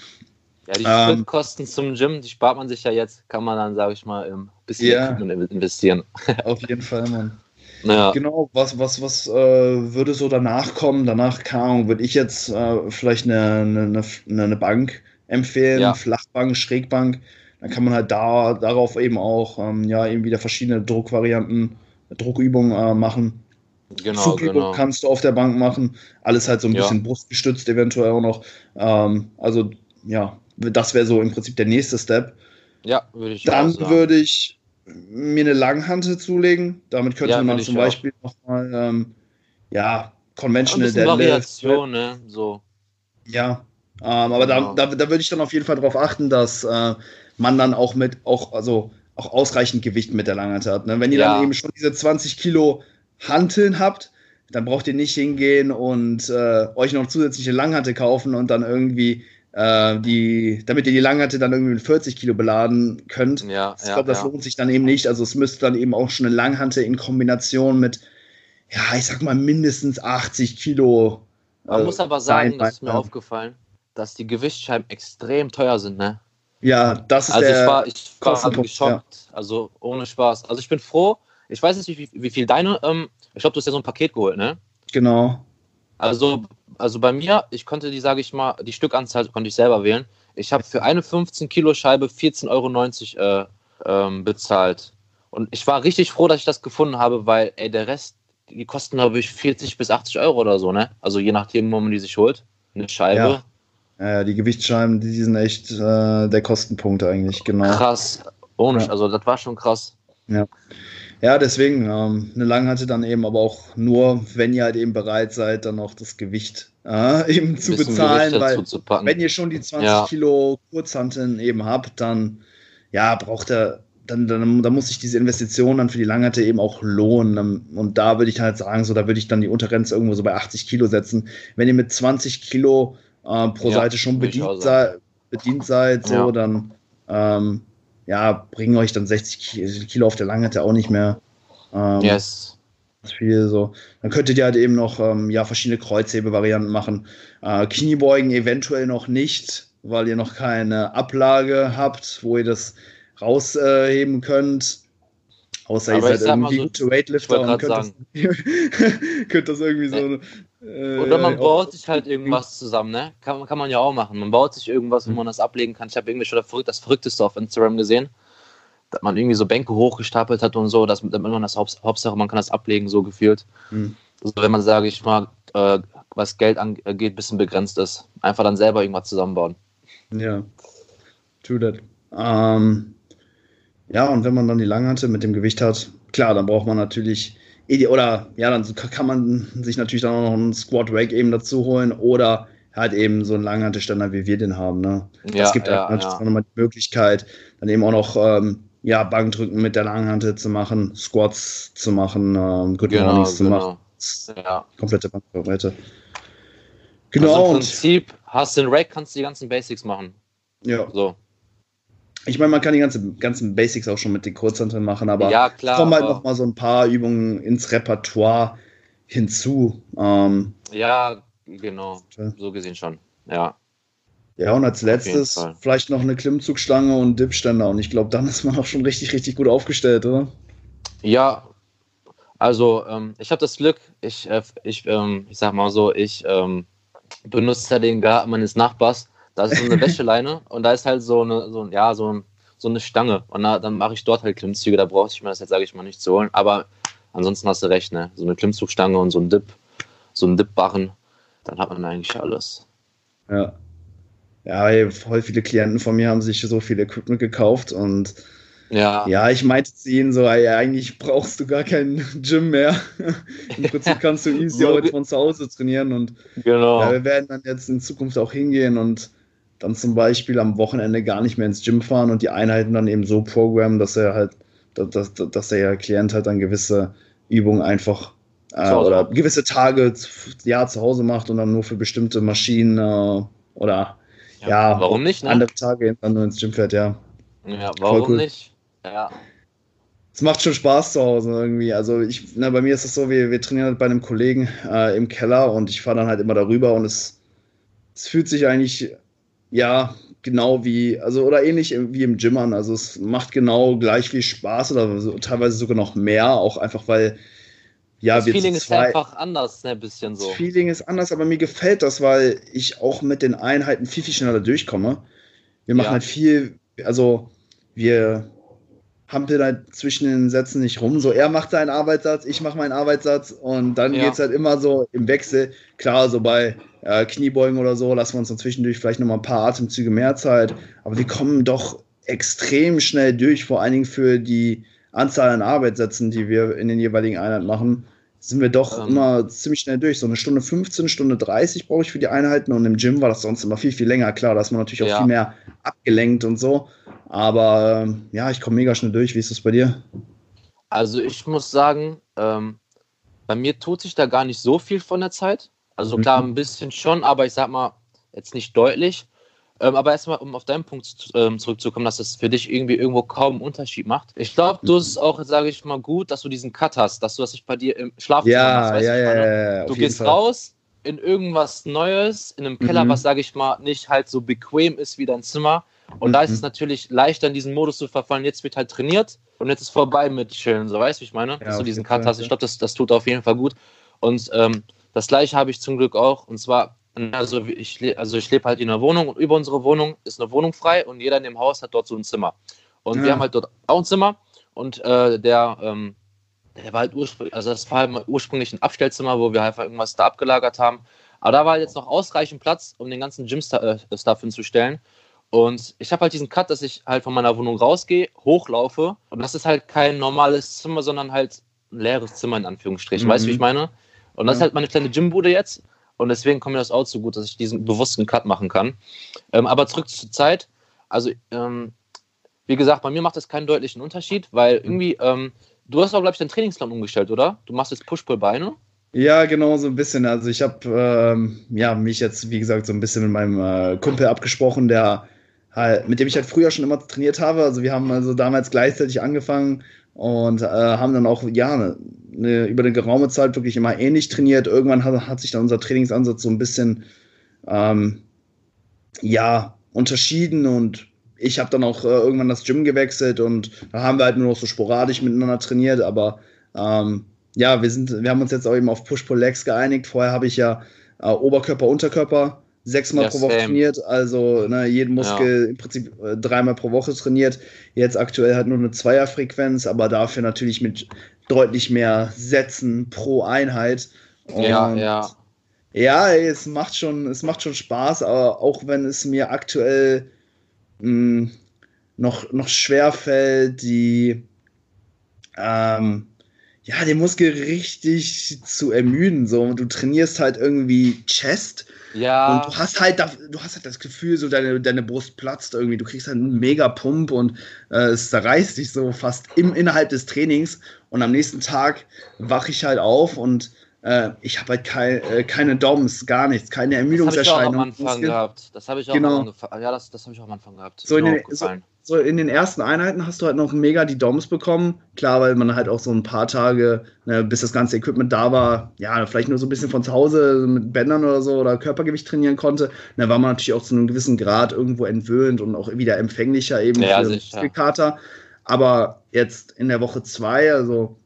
Ja, die ähm, Kosten zum Gym, die spart man sich ja jetzt, kann man dann, sage ich mal, ein bisschen ja, investieren. Auf jeden Fall, Mann. Ja. Genau, was, was, was äh, würde so danach kommen? Danach, keine Ahnung, würde ich jetzt äh, vielleicht eine, eine, eine Bank empfehlen, ja. Flachbank, Schrägbank. Dann kann man halt da darauf eben auch ähm, ja eben wieder verschiedene Druckvarianten, Druckübungen äh, machen. Genau, Zugübung genau. kannst du auf der Bank machen. Alles halt so ein ja. bisschen brustgestützt eventuell auch noch. Ähm, also ja, das wäre so im Prinzip der nächste Step. Ja, würde ich Dann würde ich mir eine Langhante zulegen. Damit könnte ja, man zum Beispiel nochmal, ähm, ja, Conventional ja, Variation, ne? So. Ja, ähm, aber genau. da, da, da würde ich dann auf jeden Fall darauf achten, dass äh, man dann auch mit, auch, also auch ausreichend Gewicht mit der Langhante hat. Ne? Wenn ihr ja. dann eben schon diese 20 Kilo Hanteln habt, dann braucht ihr nicht hingehen und äh, euch noch zusätzliche Langhante kaufen und dann irgendwie äh, die, damit ihr die Langhante dann irgendwie mit 40 Kilo beladen könnt. Ja, ich glaube, das ja. lohnt sich dann eben nicht. Also es müsste dann eben auch schon eine Langhante in Kombination mit, ja, ich sag mal mindestens 80 Kilo. Man muss aber sagen, sein, das ist mir aufgefallen dass die Gewichtsscheiben extrem teuer sind, ne? Ja, das ist also der ich war, ich war geschockt, ja. also ohne Spaß. Also ich bin froh, ich weiß nicht, wie, wie viel deine, ähm, ich glaube, du hast ja so ein Paket geholt, ne? Genau. Also, also bei mir, ich konnte die, sage ich mal, die Stückanzahl konnte ich selber wählen. Ich habe für eine 15 Kilo Scheibe 14,90 Euro äh, ähm, bezahlt. Und ich war richtig froh, dass ich das gefunden habe, weil, ey, der Rest, die kosten, glaube ich, 40 bis 80 Euro oder so, ne? Also je nachdem, wo man die sich holt. Eine Scheibe. Ja. Ja, die Gewichtsscheiben, die sind echt äh, der Kostenpunkt eigentlich, genau. Krass. Ohne, ja. also das war schon krass. Ja. Ja, deswegen, ähm, eine Langhantel dann eben, aber auch nur, wenn ihr halt eben bereit seid, dann auch das Gewicht äh, <laughs> eben zu bezahlen, weil wenn ihr schon die 20 ja. Kilo Kurzhanteln eben habt, dann ja, braucht er, dann, dann, dann muss sich diese Investition dann für die Langhantel eben auch lohnen. Und da würde ich halt sagen, so, da würde ich dann die Untergrenze irgendwo so bei 80 Kilo setzen. Wenn ihr mit 20 Kilo äh, pro ja, Seite schon bedient, sei, bedient seid, so, ja. dann ähm, ja, bringen euch dann 60 Kilo auf der Langhantel auch nicht mehr. Ähm, yes. Viel so. Dann könntet ihr halt eben noch ähm, ja, verschiedene Kreuzhebevarianten machen. Äh, Kniebeugen eventuell noch nicht, weil ihr noch keine Ablage habt, wo ihr das rausheben äh, könnt. Außer Aber ihr seid irgendwie so, gute Weightlifter und könnt das, <laughs> könnt das, irgendwie so Oder man baut sich halt irgendwas zusammen, ne? Kann, kann man ja auch machen. Man baut sich irgendwas, wo mhm. man das ablegen kann. Ich habe irgendwie schon das Verrückteste auf Instagram gesehen, dass man irgendwie so Bänke hochgestapelt hat und so, dass man das Haupt, Hauptsache, man kann das ablegen, so gefühlt. Mhm. Also wenn man, sage ich mal, äh, was Geld angeht, ein bisschen begrenzt ist. Einfach dann selber irgendwas zusammenbauen. Ja, true that. Ähm, ja, und wenn man dann die Langhante mit dem Gewicht hat, klar, dann braucht man natürlich oder ja, dann kann man sich natürlich dann auch noch einen Squat Rack eben dazu holen oder halt eben so einen Langhantelständer, wie wir den haben. Ne? Ja, es gibt ja, halt natürlich ja. nochmal die Möglichkeit, dann eben auch noch ähm, ja, Bankdrücken mit der Langhantel zu machen, Squats zu machen, ähm, Good genau, Mornings zu genau. machen. Ja. Komplette Bankbreite. Genau. Also im Prinzip hast du den Rack, kannst du die ganzen Basics machen. Ja. So. Ich meine, man kann die ganzen, ganzen Basics auch schon mit den Kurzhanteln machen, aber ja, klar, kommen halt noch mal so ein paar Übungen ins Repertoire hinzu. Ähm, ja, genau. So gesehen schon. Ja. Ja, und als letztes vielleicht noch eine Klimmzugstange und Dipständer. Und ich glaube, dann ist man auch schon richtig, richtig gut aufgestellt, oder? Ja, also ähm, ich habe das Glück, ich, äh, ich, ähm, ich sag mal so, ich ähm, benutze den Garten meines Nachbars da ist so eine <laughs> Wäscheleine und da ist halt so eine, so, ja, so, so eine Stange. Und da, dann mache ich dort halt Klimmzüge. Da brauche ich mir das jetzt, sage ich mal, nicht zu holen. Aber ansonsten hast du recht, ne? So eine Klimmzugstange und so ein Dip, so ein Dip-Barren, dann hat man eigentlich alles. Ja. Ja, ey, voll viele Klienten von mir haben sich so viel Equipment gekauft und ja. ja, ich meinte zu ihnen so, ey, eigentlich brauchst du gar kein Gym mehr. <laughs> Im Prinzip kannst du easy auch von zu Hause trainieren und genau. ja, wir werden dann jetzt in Zukunft auch hingehen und dann zum Beispiel am Wochenende gar nicht mehr ins Gym fahren und die Einheiten dann eben so programmen, dass er halt, dass, dass der Klient halt dann gewisse Übungen einfach äh, oder gewisse Tage ja, zu Hause macht und dann nur für bestimmte Maschinen äh, oder ja, ja, warum nicht? Ne? Andere Tage dann nur ins Gym fährt, ja. Ja, warum cool. nicht? Ja. Es macht schon Spaß zu Hause irgendwie. Also ich, na, bei mir ist es so, wir, wir trainieren halt bei einem Kollegen äh, im Keller und ich fahre dann halt immer darüber und es, es fühlt sich eigentlich ja genau wie, also oder ähnlich wie im an. Also es macht genau gleich viel Spaß oder so, teilweise sogar noch mehr, auch einfach weil ja, das Feeling ist einfach anders, ne, ein bisschen so. Das Feeling ist anders, aber mir gefällt das, weil ich auch mit den Einheiten viel, viel schneller durchkomme. Wir machen ja. halt viel, also wir hampeln halt zwischen den Sätzen nicht rum. So, er macht seinen Arbeitssatz, ich mache meinen Arbeitssatz und dann ja. geht es halt immer so im Wechsel. Klar, so bei äh, Kniebeugen oder so lassen wir uns dann zwischendurch vielleicht nochmal ein paar Atemzüge mehr Zeit, aber wir kommen doch extrem schnell durch, vor allen Dingen für die Anzahl an Arbeitssätzen, die wir in den jeweiligen Einheiten machen, sind wir doch ähm. immer ziemlich schnell durch. So eine Stunde 15, Stunde 30 brauche ich für die Einheiten und im Gym war das sonst immer viel, viel länger. Klar, da ist man natürlich auch ja. viel mehr abgelenkt und so. Aber ähm, ja, ich komme mega schnell durch. Wie ist das bei dir? Also ich muss sagen, ähm, bei mir tut sich da gar nicht so viel von der Zeit. Also klar, mhm. ein bisschen schon, aber ich sag mal, jetzt nicht deutlich. Ähm, aber erstmal, um auf deinen Punkt zu, ähm, zurückzukommen, dass es für dich irgendwie irgendwo kaum einen Unterschied macht. Ich glaube, du ist auch, sage ich mal, gut, dass du diesen Cut hast, dass du das nicht bei dir im Schlafzimmer ja, machst. Ja, ja, ja, ja, Du gehst Fall. raus in irgendwas Neues, in einem Keller, mhm. was, sage ich mal, nicht halt so bequem ist wie dein Zimmer. Und mhm. da ist es mhm. natürlich leichter, in diesen Modus zu verfallen. Jetzt wird halt trainiert und jetzt ist vorbei mit Chillen. So weißt du, wie ich meine? Ja, dass du diesen Cut Fall, hast. Ich glaube, das, das tut auf jeden Fall gut. Und ähm, das gleiche habe ich zum Glück auch. Und zwar also ich, also ich lebe halt in einer Wohnung und über unsere Wohnung ist eine Wohnung frei und jeder in dem Haus hat dort so ein Zimmer. Und ja. wir haben halt dort auch ein Zimmer und äh, der, ähm, der war halt ursprünglich, also das war halt ursprünglich ein Abstellzimmer, wo wir einfach irgendwas da abgelagert haben. Aber da war halt jetzt noch ausreichend Platz, um den ganzen Gym-Stuff äh, hinzustellen. Und ich habe halt diesen Cut, dass ich halt von meiner Wohnung rausgehe, hochlaufe. Und das ist halt kein normales Zimmer, sondern halt ein leeres Zimmer in Anführungsstrichen. Mhm. Weißt du, wie ich meine? Und das ist halt meine kleine Gymbude jetzt. Und deswegen kommt mir das auch so gut, dass ich diesen bewussten Cut machen kann. Ähm, aber zurück zur Zeit. Also, ähm, wie gesagt, bei mir macht das keinen deutlichen Unterschied, weil irgendwie, ähm, du hast auch, glaube ich, deinen Trainingsplan umgestellt, oder? Du machst jetzt Push-Pull-Beine. Ja, genau, so ein bisschen. Also ich habe ähm, ja, mich jetzt, wie gesagt, so ein bisschen mit meinem äh, Kumpel abgesprochen, der halt, mit dem ich halt früher schon immer trainiert habe. Also wir haben also damals gleichzeitig angefangen und äh, haben dann auch, ja, ne, ne, über eine geraume Zeit wirklich immer ähnlich trainiert. Irgendwann hat, hat sich dann unser Trainingsansatz so ein bisschen, ähm, ja, unterschieden und ich habe dann auch äh, irgendwann das Gym gewechselt und da haben wir halt nur noch so sporadisch miteinander trainiert, aber ähm, ja, wir sind, wir haben uns jetzt auch eben auf Push-Pull-Legs geeinigt. Vorher habe ich ja äh, Oberkörper, Unterkörper sechsmal ja, pro Woche same. trainiert, also ne, jeden Muskel ja. im Prinzip äh, dreimal pro Woche trainiert. Jetzt aktuell halt nur eine Zweierfrequenz, aber dafür natürlich mit deutlich mehr Sätzen pro Einheit. Und ja, ja. Ja, es macht schon, es macht schon Spaß, aber auch wenn es mir aktuell mh, hm, noch, noch schwer fällt, die ähm, ja, den Muskel richtig zu ermüden. So, du trainierst halt irgendwie Chest ja. Und du hast halt, du hast halt das Gefühl, so deine, deine Brust platzt irgendwie. Du kriegst halt einen mega Pump und äh, es zerreißt dich so fast im, innerhalb des Trainings. Und am nächsten Tag wache ich halt auf und äh, ich habe halt kein, äh, keine DOMs, gar nichts, keine Ermüdungserscheinungen. Das habe ich auch am Anfang gehabt. Das habe ich auch genau. am Anfang, ja, das, das habe ich auch am Anfang gehabt. So in, den, so, so in den ersten Einheiten hast du halt noch mega die DOMs bekommen. Klar, weil man halt auch so ein paar Tage, ne, bis das ganze Equipment da war, ja, vielleicht nur so ein bisschen von zu Hause mit Bändern oder so oder Körpergewicht trainieren konnte. Da war man natürlich auch zu einem gewissen Grad irgendwo entwöhnt und auch wieder empfänglicher eben ja, für Muskelkater. Aber jetzt in der Woche zwei, also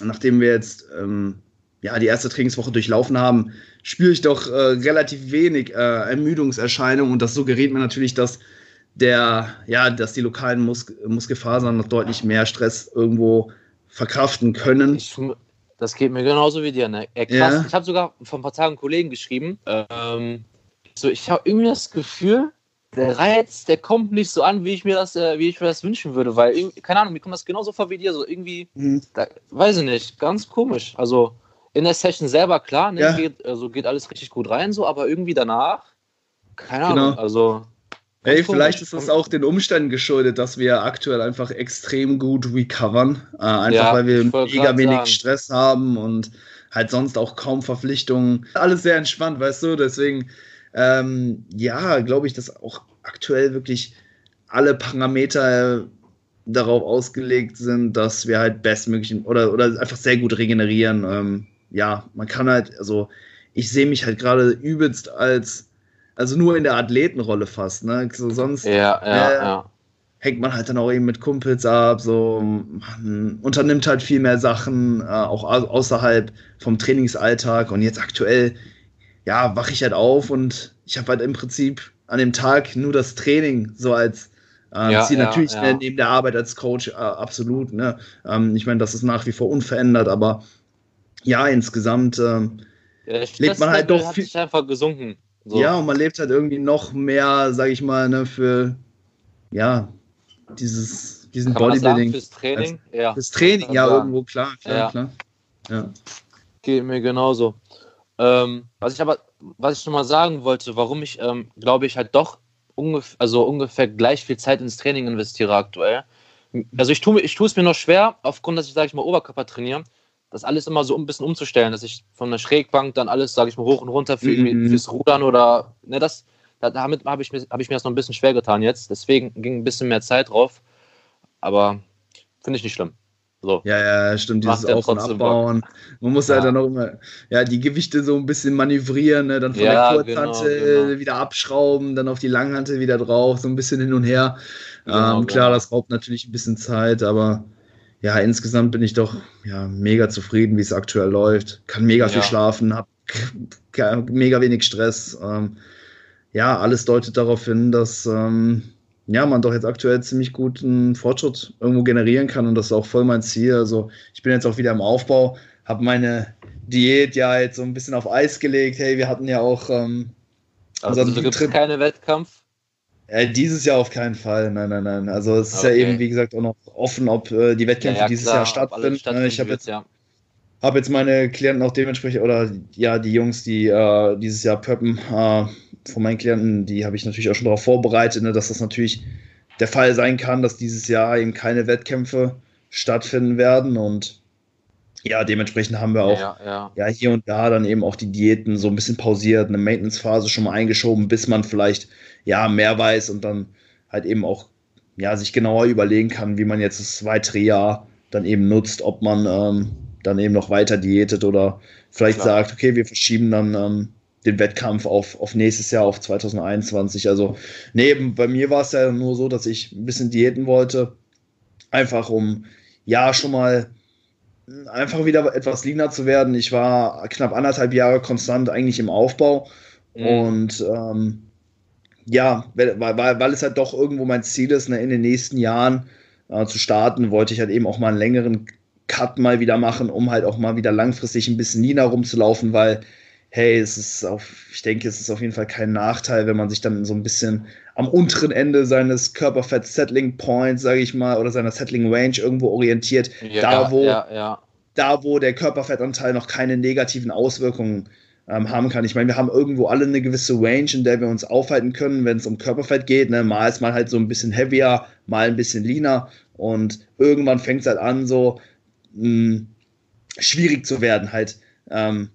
nachdem wir jetzt ähm, ja, die erste Trainingswoche durchlaufen haben, spüre ich doch äh, relativ wenig äh, Ermüdungserscheinungen und das suggeriert mir natürlich, dass der, ja, dass die lokalen Mus Muskelfasern noch deutlich mehr Stress irgendwo verkraften können. Ich, das geht mir genauso wie dir, ne? Ey, krass. Ja. Ich habe sogar vor ein paar Tagen Kollegen geschrieben. Ähm, so, ich habe irgendwie das Gefühl, der Reiz, der kommt nicht so an, wie ich mir das, äh, wie ich mir das wünschen würde, weil, keine Ahnung, mir kommt das genauso vor wie dir, so irgendwie, mhm. da, weiß ich nicht, ganz komisch. Also in der Session selber, klar, ne, ja. geht, also geht alles richtig gut rein, so, aber irgendwie danach, keine Ahnung, genau. also Hey, vielleicht ist das auch den Umständen geschuldet, dass wir aktuell einfach extrem gut recovern. Äh, einfach ja, weil wir mega wenig sagen. Stress haben und halt sonst auch kaum Verpflichtungen. Alles sehr entspannt, weißt du? Deswegen, ähm, ja, glaube ich, dass auch aktuell wirklich alle Parameter darauf ausgelegt sind, dass wir halt bestmöglich oder, oder einfach sehr gut regenerieren. Ähm, ja, man kann halt, also ich sehe mich halt gerade übelst als, also nur in der Athletenrolle fast, ne? So sonst ja, ja, äh, ja. hängt man halt dann auch eben mit Kumpels ab, so man unternimmt halt viel mehr Sachen, äh, auch außerhalb vom Trainingsalltag und jetzt aktuell, ja, wache ich halt auf und ich habe halt im Prinzip an dem Tag nur das Training so als ähm, ja, Ziel. Ja, Natürlich ja. neben der Arbeit als Coach äh, absolut. Ne? Ähm, ich meine, das ist nach wie vor unverändert, aber ja, insgesamt ähm, lebt man halt doch viel. Hat sich einfach gesunken. So. Ja, und man lebt halt irgendwie noch mehr, sag ich mal, ne, für ja, dieses, diesen Kann Bodybuilding. fürs Training? Als, ja. Fürs Training, ja, irgendwo, klar, klar, klar. Ja. Geht mir genauso. Ähm, was ich aber, was ich schon mal sagen wollte, warum ich, ähm, glaube ich, halt doch ungefähr, also ungefähr gleich viel Zeit ins Training investiere aktuell. Also ich tue ich tue es mir noch schwer, aufgrund, dass ich, sage ich mal, Oberkörper trainiere, das alles immer so ein bisschen umzustellen, dass ich von der Schrägbank dann alles, sage ich mal, hoch und runter für, mhm. fürs Rudern oder, ne, das, damit habe ich, hab ich mir das noch ein bisschen schwer getan jetzt. Deswegen ging ein bisschen mehr Zeit drauf. Aber finde ich nicht schlimm. So. Ja, ja, stimmt, dieses Auf- und Abbauen. Man muss ja. halt dann auch immer ja, die Gewichte so ein bisschen manövrieren, ne? dann von ja, der Kurzhantel genau, genau. wieder abschrauben, dann auf die Langhantel wieder drauf, so ein bisschen hin und her. Genau, ähm, klar, genau. das raubt natürlich ein bisschen Zeit, aber ja, insgesamt bin ich doch ja, mega zufrieden, wie es aktuell läuft. Kann mega ja. viel schlafen, habe mega wenig Stress. Ähm, ja, alles deutet darauf hin, dass ähm, ja, man doch jetzt aktuell ziemlich guten Fortschritt irgendwo generieren kann und das ist auch voll mein Ziel. Also ich bin jetzt auch wieder im Aufbau, habe meine Diät ja jetzt so ein bisschen auf Eis gelegt. Hey, wir hatten ja auch ähm, also du gibst keine Wettkampf? Äh, dieses Jahr auf keinen Fall, nein, nein, nein. Also es ist okay. ja eben, wie gesagt, auch noch offen, ob äh, die Wettkämpfe ja, ja, dieses klar, Jahr stattfinden. Ne, ich habe jetzt, ja. hab jetzt meine Klienten auch dementsprechend, oder ja, die Jungs, die äh, dieses Jahr pöppen, äh, von meinen Klienten, die habe ich natürlich auch schon darauf vorbereitet, ne, dass das natürlich der Fall sein kann, dass dieses Jahr eben keine Wettkämpfe stattfinden werden und ja, dementsprechend haben wir auch ja, ja. ja, hier und da dann eben auch die Diäten so ein bisschen pausiert, eine Maintenance-Phase schon mal eingeschoben, bis man vielleicht ja mehr weiß und dann halt eben auch ja sich genauer überlegen kann, wie man jetzt das weitere Jahr dann eben nutzt, ob man ähm, dann eben noch weiter diätet oder vielleicht Klar. sagt, okay, wir verschieben dann ähm, den Wettkampf auf, auf nächstes Jahr, auf 2021. Also, nee, bei mir war es ja nur so, dass ich ein bisschen diäten wollte. Einfach um, ja, schon mal einfach wieder etwas leaner zu werden. Ich war knapp anderthalb Jahre konstant eigentlich im Aufbau. Mhm. Und ähm, ja, weil, weil, weil es halt doch irgendwo mein Ziel ist, ne, in den nächsten Jahren äh, zu starten, wollte ich halt eben auch mal einen längeren Cut mal wieder machen, um halt auch mal wieder langfristig ein bisschen leaner rumzulaufen, weil hey, es ist auf, ich denke, es ist auf jeden Fall kein Nachteil, wenn man sich dann so ein bisschen am unteren Ende seines Körperfett-Settling Points, sage ich mal, oder seiner Settling Range irgendwo orientiert, ja, da wo ja, ja. da wo der Körperfettanteil noch keine negativen Auswirkungen ähm, haben kann. Ich meine, wir haben irgendwo alle eine gewisse Range, in der wir uns aufhalten können, wenn es um Körperfett geht. Ne? Mal ist mal halt so ein bisschen heavier, mal ein bisschen leaner und irgendwann fängt es halt an, so mh, hm, schwierig zu werden, halt. Ähm,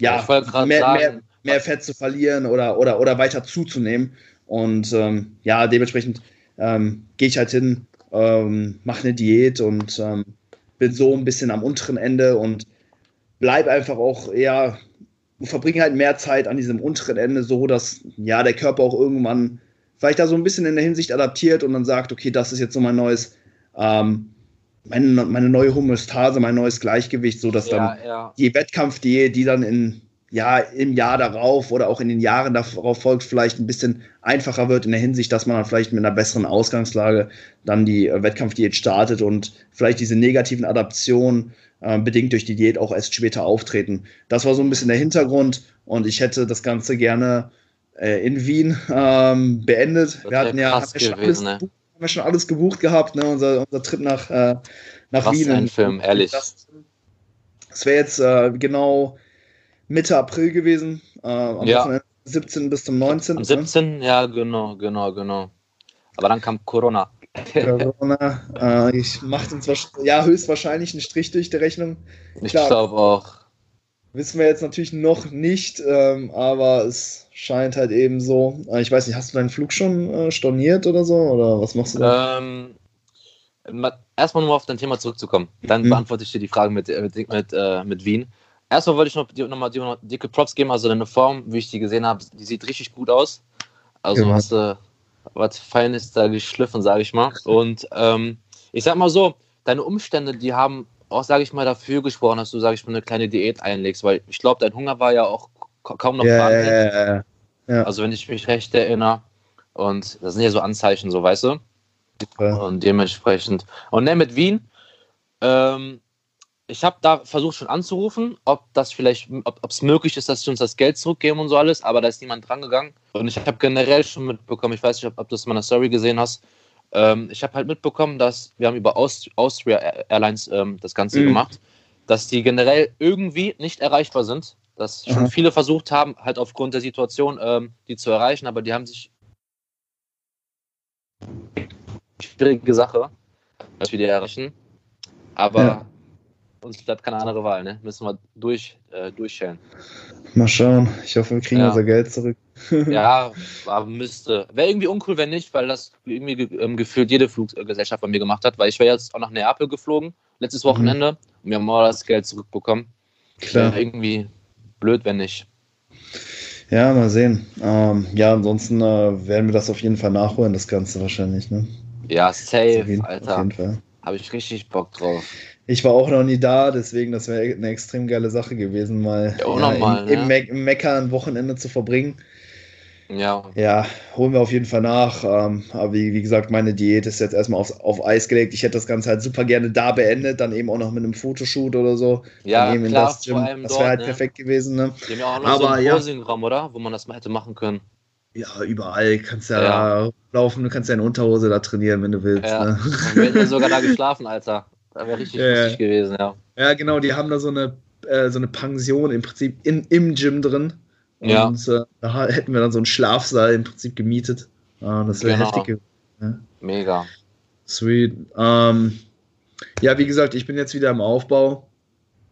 ja, mehr, mehr, mehr, Fett zu verlieren oder, oder, oder weiter zuzunehmen. Und ähm, ja, dementsprechend ähm, gehe ich halt hin, ähm, mache eine Diät und ähm, bin so ein bisschen am unteren Ende und bleib einfach auch eher, verbringe halt mehr Zeit an diesem unteren Ende, so dass ja der Körper auch irgendwann vielleicht da so ein bisschen in der Hinsicht adaptiert und dann sagt, okay, das ist jetzt so mein neues, ähm, meine, meine neue Homöostase, mein neues Gleichgewicht, so dass ja, dann ja. die Wettkampfdiät, die dann in ja, im Jahr darauf oder auch in den Jahren darauf folgt, vielleicht ein bisschen einfacher wird in der Hinsicht, dass man dann vielleicht mit einer besseren Ausgangslage dann die äh, Wettkampfdiät startet und vielleicht diese negativen Adaptionen äh, bedingt durch die Diät auch erst später auftreten. Das war so ein bisschen der Hintergrund und ich hätte das Ganze gerne äh, in Wien ähm, beendet. Wir hatten ja, gewesen, ne? Haben wir schon alles gebucht gehabt, ne? unser, unser Trip nach, äh, nach Was Wien. Ein Film, ehrlich. Das, das wäre jetzt äh, genau Mitte April gewesen, äh, am ja. Wochenende 17. bis zum 19. Am 17. Ne? Ja, genau, genau, genau. Aber dann kam Corona. Corona. Äh, ich mache uns ja höchstwahrscheinlich einen Strich durch die Rechnung. Ich glaube auch. Wissen wir jetzt natürlich noch nicht, ähm, aber es scheint halt eben so. Äh, ich weiß nicht, hast du deinen Flug schon äh, storniert oder so? Oder was machst du da? Ähm, erstmal nur auf dein Thema zurückzukommen. Dann mhm. beantworte ich dir die Frage mit, mit, mit, äh, mit Wien. Erstmal wollte ich noch, dir nochmal noch dicke Props geben. Also deine Form, wie ich die gesehen habe, die sieht richtig gut aus. Also genau. hast du was Feines da geschliffen, sage ich mal. Und ähm, ich sag mal so, deine Umstände, die haben auch, sage ich mal, dafür gesprochen, dass du, sage ich mal, eine kleine Diät einlegst, weil ich glaube, dein Hunger war ja auch kaum noch yeah, vorhanden. Yeah, yeah, also wenn ich mich recht erinnere. Und das sind ja so Anzeichen, so weißt du. Und dementsprechend. Und ne, mit Wien, ähm, ich habe da versucht schon anzurufen, ob das vielleicht, ob es möglich ist, dass sie uns das Geld zurückgeben und so alles, aber da ist niemand drangegangen. Und ich habe generell schon mitbekommen, ich weiß nicht, ob, ob du das in meiner Story gesehen hast, ähm, ich habe halt mitbekommen, dass wir haben über Aust Austria Airlines ähm, das Ganze mhm. gemacht, dass die generell irgendwie nicht erreichbar sind, dass schon Aha. viele versucht haben, halt aufgrund der Situation ähm, die zu erreichen, aber die haben sich schwierige Sache, dass wir die erreichen. Aber ja uns bleibt keine andere Wahl, ne? Müssen wir durch, äh, durchschellen. Mal schauen. Ich hoffe, wir kriegen ja. unser Geld zurück. Ja, <laughs> aber müsste. Wäre irgendwie uncool, wenn nicht, weil das irgendwie ähm, gefühlt jede Fluggesellschaft bei mir gemacht hat, weil ich wäre jetzt auch nach Neapel geflogen, letztes mhm. Wochenende, mhm. und wir haben mal das Geld zurückbekommen. Klar. Wäre irgendwie blöd, wenn nicht. Ja, mal sehen. Ähm, ja, ansonsten äh, werden wir das auf jeden Fall nachholen, das Ganze wahrscheinlich, ne? Ja, safe, jeden, Alter. Habe ich richtig Bock drauf. Ich war auch noch nie da, deswegen das wäre eine extrem geile Sache gewesen, mal ja, ja, normal, im, ja. im, Mekka ein Wochenende zu verbringen. Ja. Ja, holen wir auf jeden Fall nach. Ähm, aber wie, wie, gesagt, meine Diät ist jetzt erstmal auf, auf Eis gelegt. Ich hätte das Ganze halt super gerne da beendet, dann eben auch noch mit einem Fotoshoot oder so. Ja, klar, das, Gym. das wäre halt ne? perfekt gewesen. Ne? Die haben ja auch noch aber, so ein Posing-Raum, oder? Wo man das mal hätte machen können. Ja, überall kannst ja, ja. laufen, du kannst ja in Unterhose da trainieren, wenn du willst. Ja. Ne? wir hätten ja sogar da geschlafen, Alter. Das wäre richtig lustig gewesen, ja. Ja, genau, die haben da so eine, äh, so eine Pension im Prinzip in, im Gym drin. Und ja. äh, da hätten wir dann so einen Schlafsaal im Prinzip gemietet. Ah, das wäre genau. heftig. Ja. Mega. Sweet. Ähm, ja, wie gesagt, ich bin jetzt wieder im Aufbau.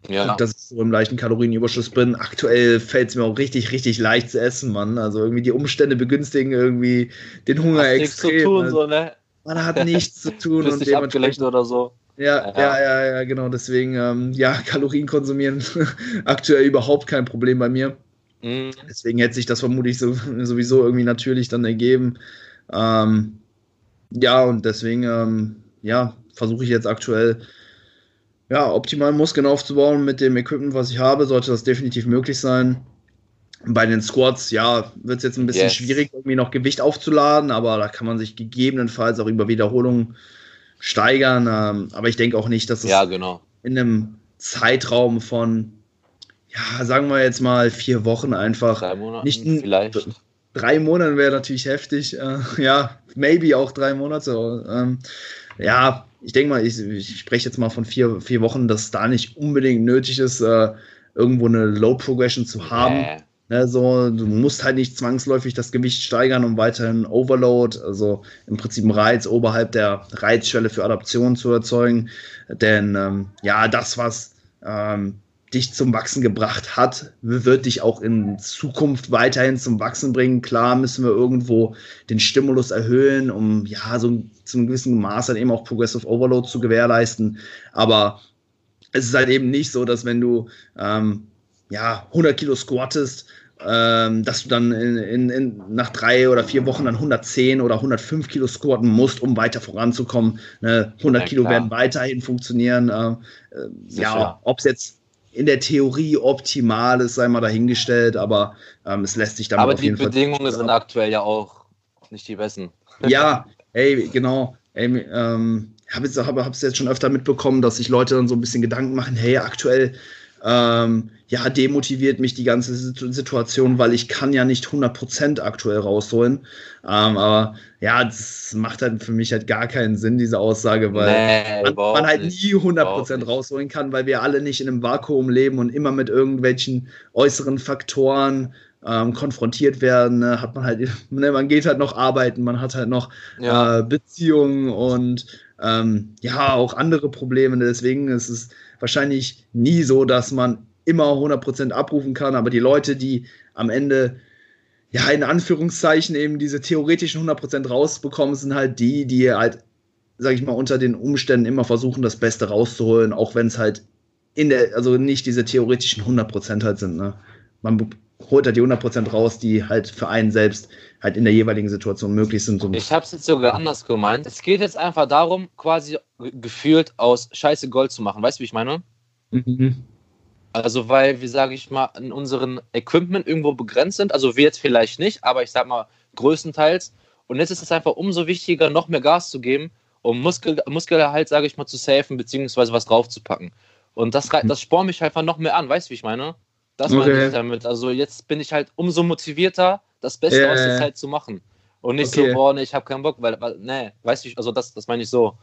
Ja. Dass ich so im leichten Kalorienüberschuss bin. Aktuell fällt es mir auch richtig, richtig leicht zu essen, Mann. Also irgendwie die Umstände begünstigen irgendwie den Hunger Hast extrem. Nichts zu tun, also, so, ne? Man hat nichts zu tun <laughs> und dementsprechend oder so. Ja, ja, ja, ja, genau. Deswegen, ähm, ja, <laughs> Kalorien konsumieren <laughs> aktuell überhaupt kein Problem bei mir. Mhm. Deswegen hätte sich das vermutlich so, <laughs> sowieso irgendwie natürlich dann ergeben. Ähm, ja, und deswegen, ähm, ja, versuche ich jetzt aktuell, ja, optimal Muskeln aufzubauen mit dem Equipment, was ich habe, sollte das definitiv möglich sein. Bei den Squats, ja, wird es jetzt ein bisschen yes. schwierig, irgendwie noch Gewicht aufzuladen, aber da kann man sich gegebenenfalls auch über Wiederholungen steigern. Ähm, aber ich denke auch nicht, dass es ja, genau. in einem Zeitraum von, ja, sagen wir jetzt mal vier Wochen einfach. Drei Monate nicht vielleicht. Drei Monate wäre natürlich heftig. Äh, <laughs> ja, maybe auch drei Monate. Ähm, ja, ich denke mal, ich, ich spreche jetzt mal von vier, vier Wochen, dass da nicht unbedingt nötig ist, äh, irgendwo eine Low Progression zu haben. Nee. Ne, so, du musst halt nicht zwangsläufig das Gewicht steigern, um weiterhin Overload, also im Prinzip einen Reiz oberhalb der Reizschwelle für Adaption zu erzeugen. Denn ähm, ja, das, was ähm, dich zum Wachsen gebracht hat, wird dich auch in Zukunft weiterhin zum Wachsen bringen. Klar müssen wir irgendwo den Stimulus erhöhen, um ja so zu einem gewissen Maß dann eben auch Progressive Overload zu gewährleisten. Aber es ist halt eben nicht so, dass wenn du ähm, ja, 100 Kilo squattest, ähm, dass du dann in, in, in, nach drei oder vier Wochen dann 110 oder 105 Kilo squatten musst, um weiter voranzukommen. Ne? 100 ja, Kilo werden weiterhin funktionieren. Äh, ja, ob es jetzt in der Theorie optimal ist, sei mal dahingestellt, aber ähm, es lässt sich damit aber auf jeden Fall. Aber die Bedingungen sind aktuell ja auch nicht die besten. <laughs> Ja, ey, genau. Ey, ähm, habe es hab, jetzt schon öfter mitbekommen, dass sich Leute dann so ein bisschen Gedanken machen, hey, aktuell ähm, ja, demotiviert mich die ganze Situation, weil ich kann ja nicht 100% aktuell rausholen. Ähm, aber ja, das macht halt für mich halt gar keinen Sinn, diese Aussage, weil nee, man, man, halt nie 100% rausholen kann, weil wir alle nicht in einem Vakuum leben und immer mit irgendwelchen äußeren Faktoren ähm, konfrontiert werden, ne, hat man halt, <laughs> ne, man geht halt noch arbeiten, man hat halt noch ja. äh, Beziehungen und ähm, ja, auch andere Probleme. Deswegen ist es wahrscheinlich nie so, dass man immer 100% abrufen kann, aber die Leute, die am Ende ja, in Anführungszeichen eben diese theoretischen 100% rausbekommen, sind halt die, die halt, sag ich mal, unter den Umständen immer versuchen, das Beste rauszuholen, auch wenn es halt in der, also nicht diese theoretischen 100% halt sind, ne? Man holt halt die 100% raus, die halt für einen selbst halt in der jeweiligen Situation möglich sind. ich habe es jetzt sogar anders gemeint. Es geht jetzt einfach darum, quasi gefühlt aus Scheiße Gold zu machen. Weißt du, wie ich meine? Mhm. Also, weil wir, sage ich mal, in unseren Equipment irgendwo begrenzt sind. Also, wir jetzt vielleicht nicht, aber ich sag mal, größtenteils. Und jetzt ist es einfach umso wichtiger, noch mehr Gas zu geben, um Muskel, Muskelerhalt, sage ich mal, zu safen, beziehungsweise was draufzupacken. Und das, das spornt mich einfach noch mehr an, weißt du, wie ich meine? Das okay. meine ich damit. Also, jetzt bin ich halt umso motivierter, das Beste yeah. aus der Zeit zu machen. Und nicht okay. so, boah, nee, ich habe keinen Bock, weil, weil nee, weißt du, also das, das meine ich so.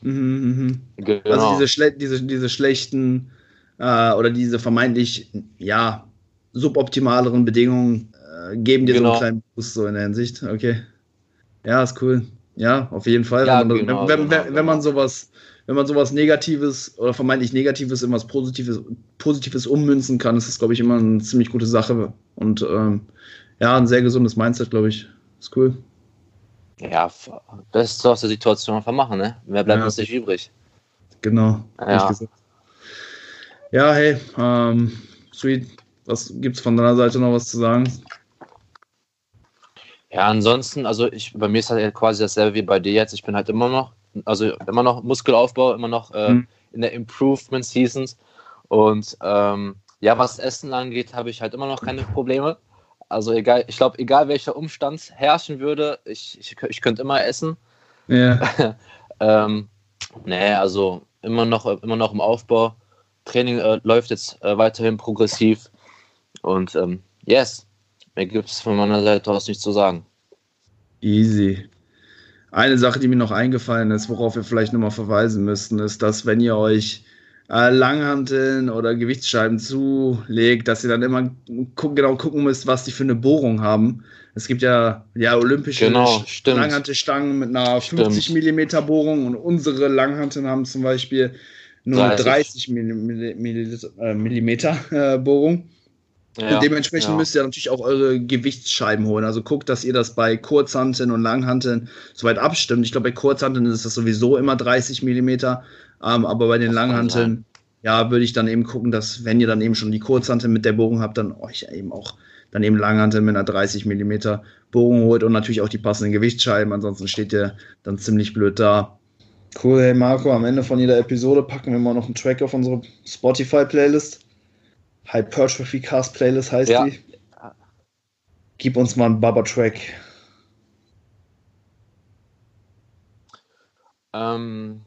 Mhm, mh. genau. Also diese, schle diese, diese schlechten äh, oder diese vermeintlich, ja, suboptimaleren Bedingungen äh, geben dir genau. so einen kleinen Boost so in der Hinsicht. Okay. Ja, ist cool. Ja, auf jeden Fall. Ja, wenn, man, genau, wenn, wenn, genau, wenn man sowas, wenn man sowas Negatives oder vermeintlich Negatives in was Positives, Positives ummünzen kann, ist das, glaube ich, immer eine ziemlich gute Sache. Und ähm, ja, ein sehr gesundes Mindset, glaube ich. Ist cool. Ja, Beste aus der Situation einfach machen, ne? Mehr bleibt ja. uns nicht übrig. Genau. Ja. Ja, hey, ähm, Sweet, was gibt's von deiner Seite noch was zu sagen? Ja, ansonsten, also ich, bei mir ist halt quasi dasselbe wie bei dir jetzt. Ich bin halt immer noch, also immer noch Muskelaufbau, immer noch äh, mhm. in der Improvement Seasons. Und ähm, ja, was Essen angeht, habe ich halt immer noch keine Probleme. Also egal, ich glaube, egal welcher Umstand herrschen würde, ich, ich, ich könnte immer essen. Ja. <laughs> ähm, nee, also immer noch, immer noch im Aufbau. Training äh, läuft jetzt äh, weiterhin progressiv. Und ähm, yes, mehr gibt es von meiner Seite aus nichts zu sagen. Easy. Eine Sache, die mir noch eingefallen ist, worauf wir vielleicht nochmal verweisen müssten, ist, dass wenn ihr euch äh, Langhanteln oder Gewichtsscheiben zulegt, dass ihr dann immer gu genau gucken müsst, was die für eine Bohrung haben. Es gibt ja, ja olympische genau, Langhantelstangen mit einer 50 mm Bohrung und unsere Langhanteln haben zum Beispiel nur 30, 30 Millimeter, äh, Millimeter äh, Bohrung. Ja, und dementsprechend ja. müsst ihr natürlich auch eure Gewichtsscheiben holen. Also guckt, dass ihr das bei Kurzhanteln und Langhanteln soweit abstimmt. Ich glaube, bei Kurzhanteln ist das sowieso immer 30 Millimeter. Ähm, aber bei den Langhanteln, ja, würde ich dann eben gucken, dass, wenn ihr dann eben schon die Kurzhanteln mit der Bohrung habt, dann euch eben auch dann eben Langhanteln mit einer 30 Millimeter Bohrung holt und natürlich auch die passenden Gewichtsscheiben. Ansonsten steht ihr dann ziemlich blöd da. Cool, hey Marco, am Ende von jeder Episode packen wir mal noch einen Track auf unsere Spotify-Playlist. Hypertrophy Cast Playlist heißt ja. die. Gib uns mal einen Baba-Track. Ähm,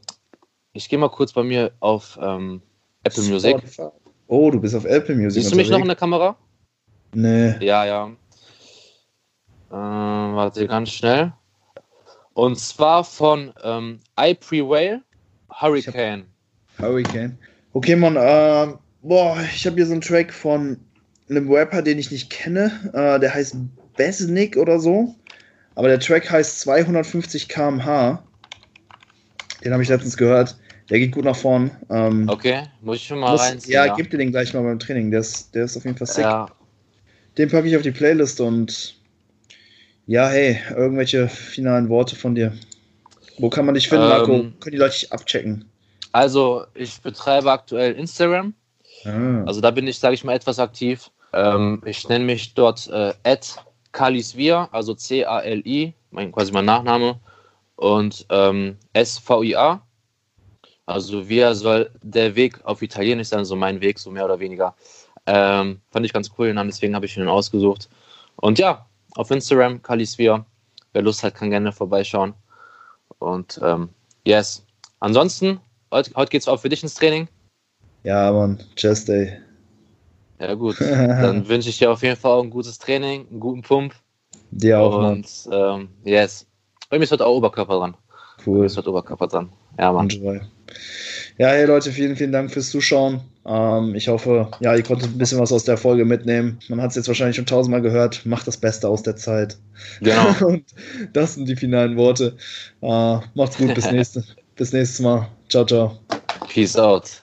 ich gehe mal kurz bei mir auf ähm, Apple Music. Oh, du bist auf Apple Music. Siehst du mich noch in der Kamera? Nee. Ja, ja. Äh, warte, ganz schnell. Und zwar von ähm, I Prevail Hurricane. Hurricane. Okay, man, äh, boah, ich habe hier so einen Track von einem Rapper, den ich nicht kenne. Äh, der heißt Besnick oder so. Aber der Track heißt 250 km/h. Den habe ich letztens gehört. Der geht gut nach vorn. Ähm, okay, muss ich schon mal muss, reinziehen. Ja, ja, gib dir den gleich mal beim Training. Der ist, der ist auf jeden Fall sick. Ja. Den packe ich auf die Playlist und ja, hey, irgendwelche finalen Worte von dir. Wo kann man dich finden, Marco? Ähm, Können die Leute dich abchecken? Also, ich betreibe aktuell Instagram. Ah. Also, da bin ich, sage ich mal, etwas aktiv. Ähm, ich nenne mich dort äh, Kalisvia, also C-A-L-I, mein, quasi mein Nachname, und ähm, S-V-I-A. Also, Via soll der Weg auf Italienisch sein, so mein Weg, so mehr oder weniger. Ähm, fand ich ganz cool, den Namen, deswegen habe ich ihn ausgesucht. Und ja, auf Instagram, Kalisphere. Wer Lust hat, kann gerne vorbeischauen. Und ähm, yes. Ansonsten, heute, heute geht es auch für dich ins Training. Ja, Mann, Chest Day. Ja, gut. <laughs> Dann wünsche ich dir auf jeden Fall auch ein gutes Training, einen guten Pump. Dir auch. Und ähm, yes. Bei mir ist heute auch Oberkörper dran. Cool. Bei mir ist heute Oberkörper dran. Ja, Mann. Ja, Ja, hey Leute, vielen, vielen Dank fürs Zuschauen. Ähm, ich hoffe, ja, ihr konntet ein bisschen was aus der Folge mitnehmen. Man hat es jetzt wahrscheinlich schon tausendmal gehört. Macht das Beste aus der Zeit. Genau. <laughs> Und das sind die finalen Worte. Äh, macht's gut, bis, <laughs> nächste, bis nächstes Mal. Ciao, ciao. Peace out.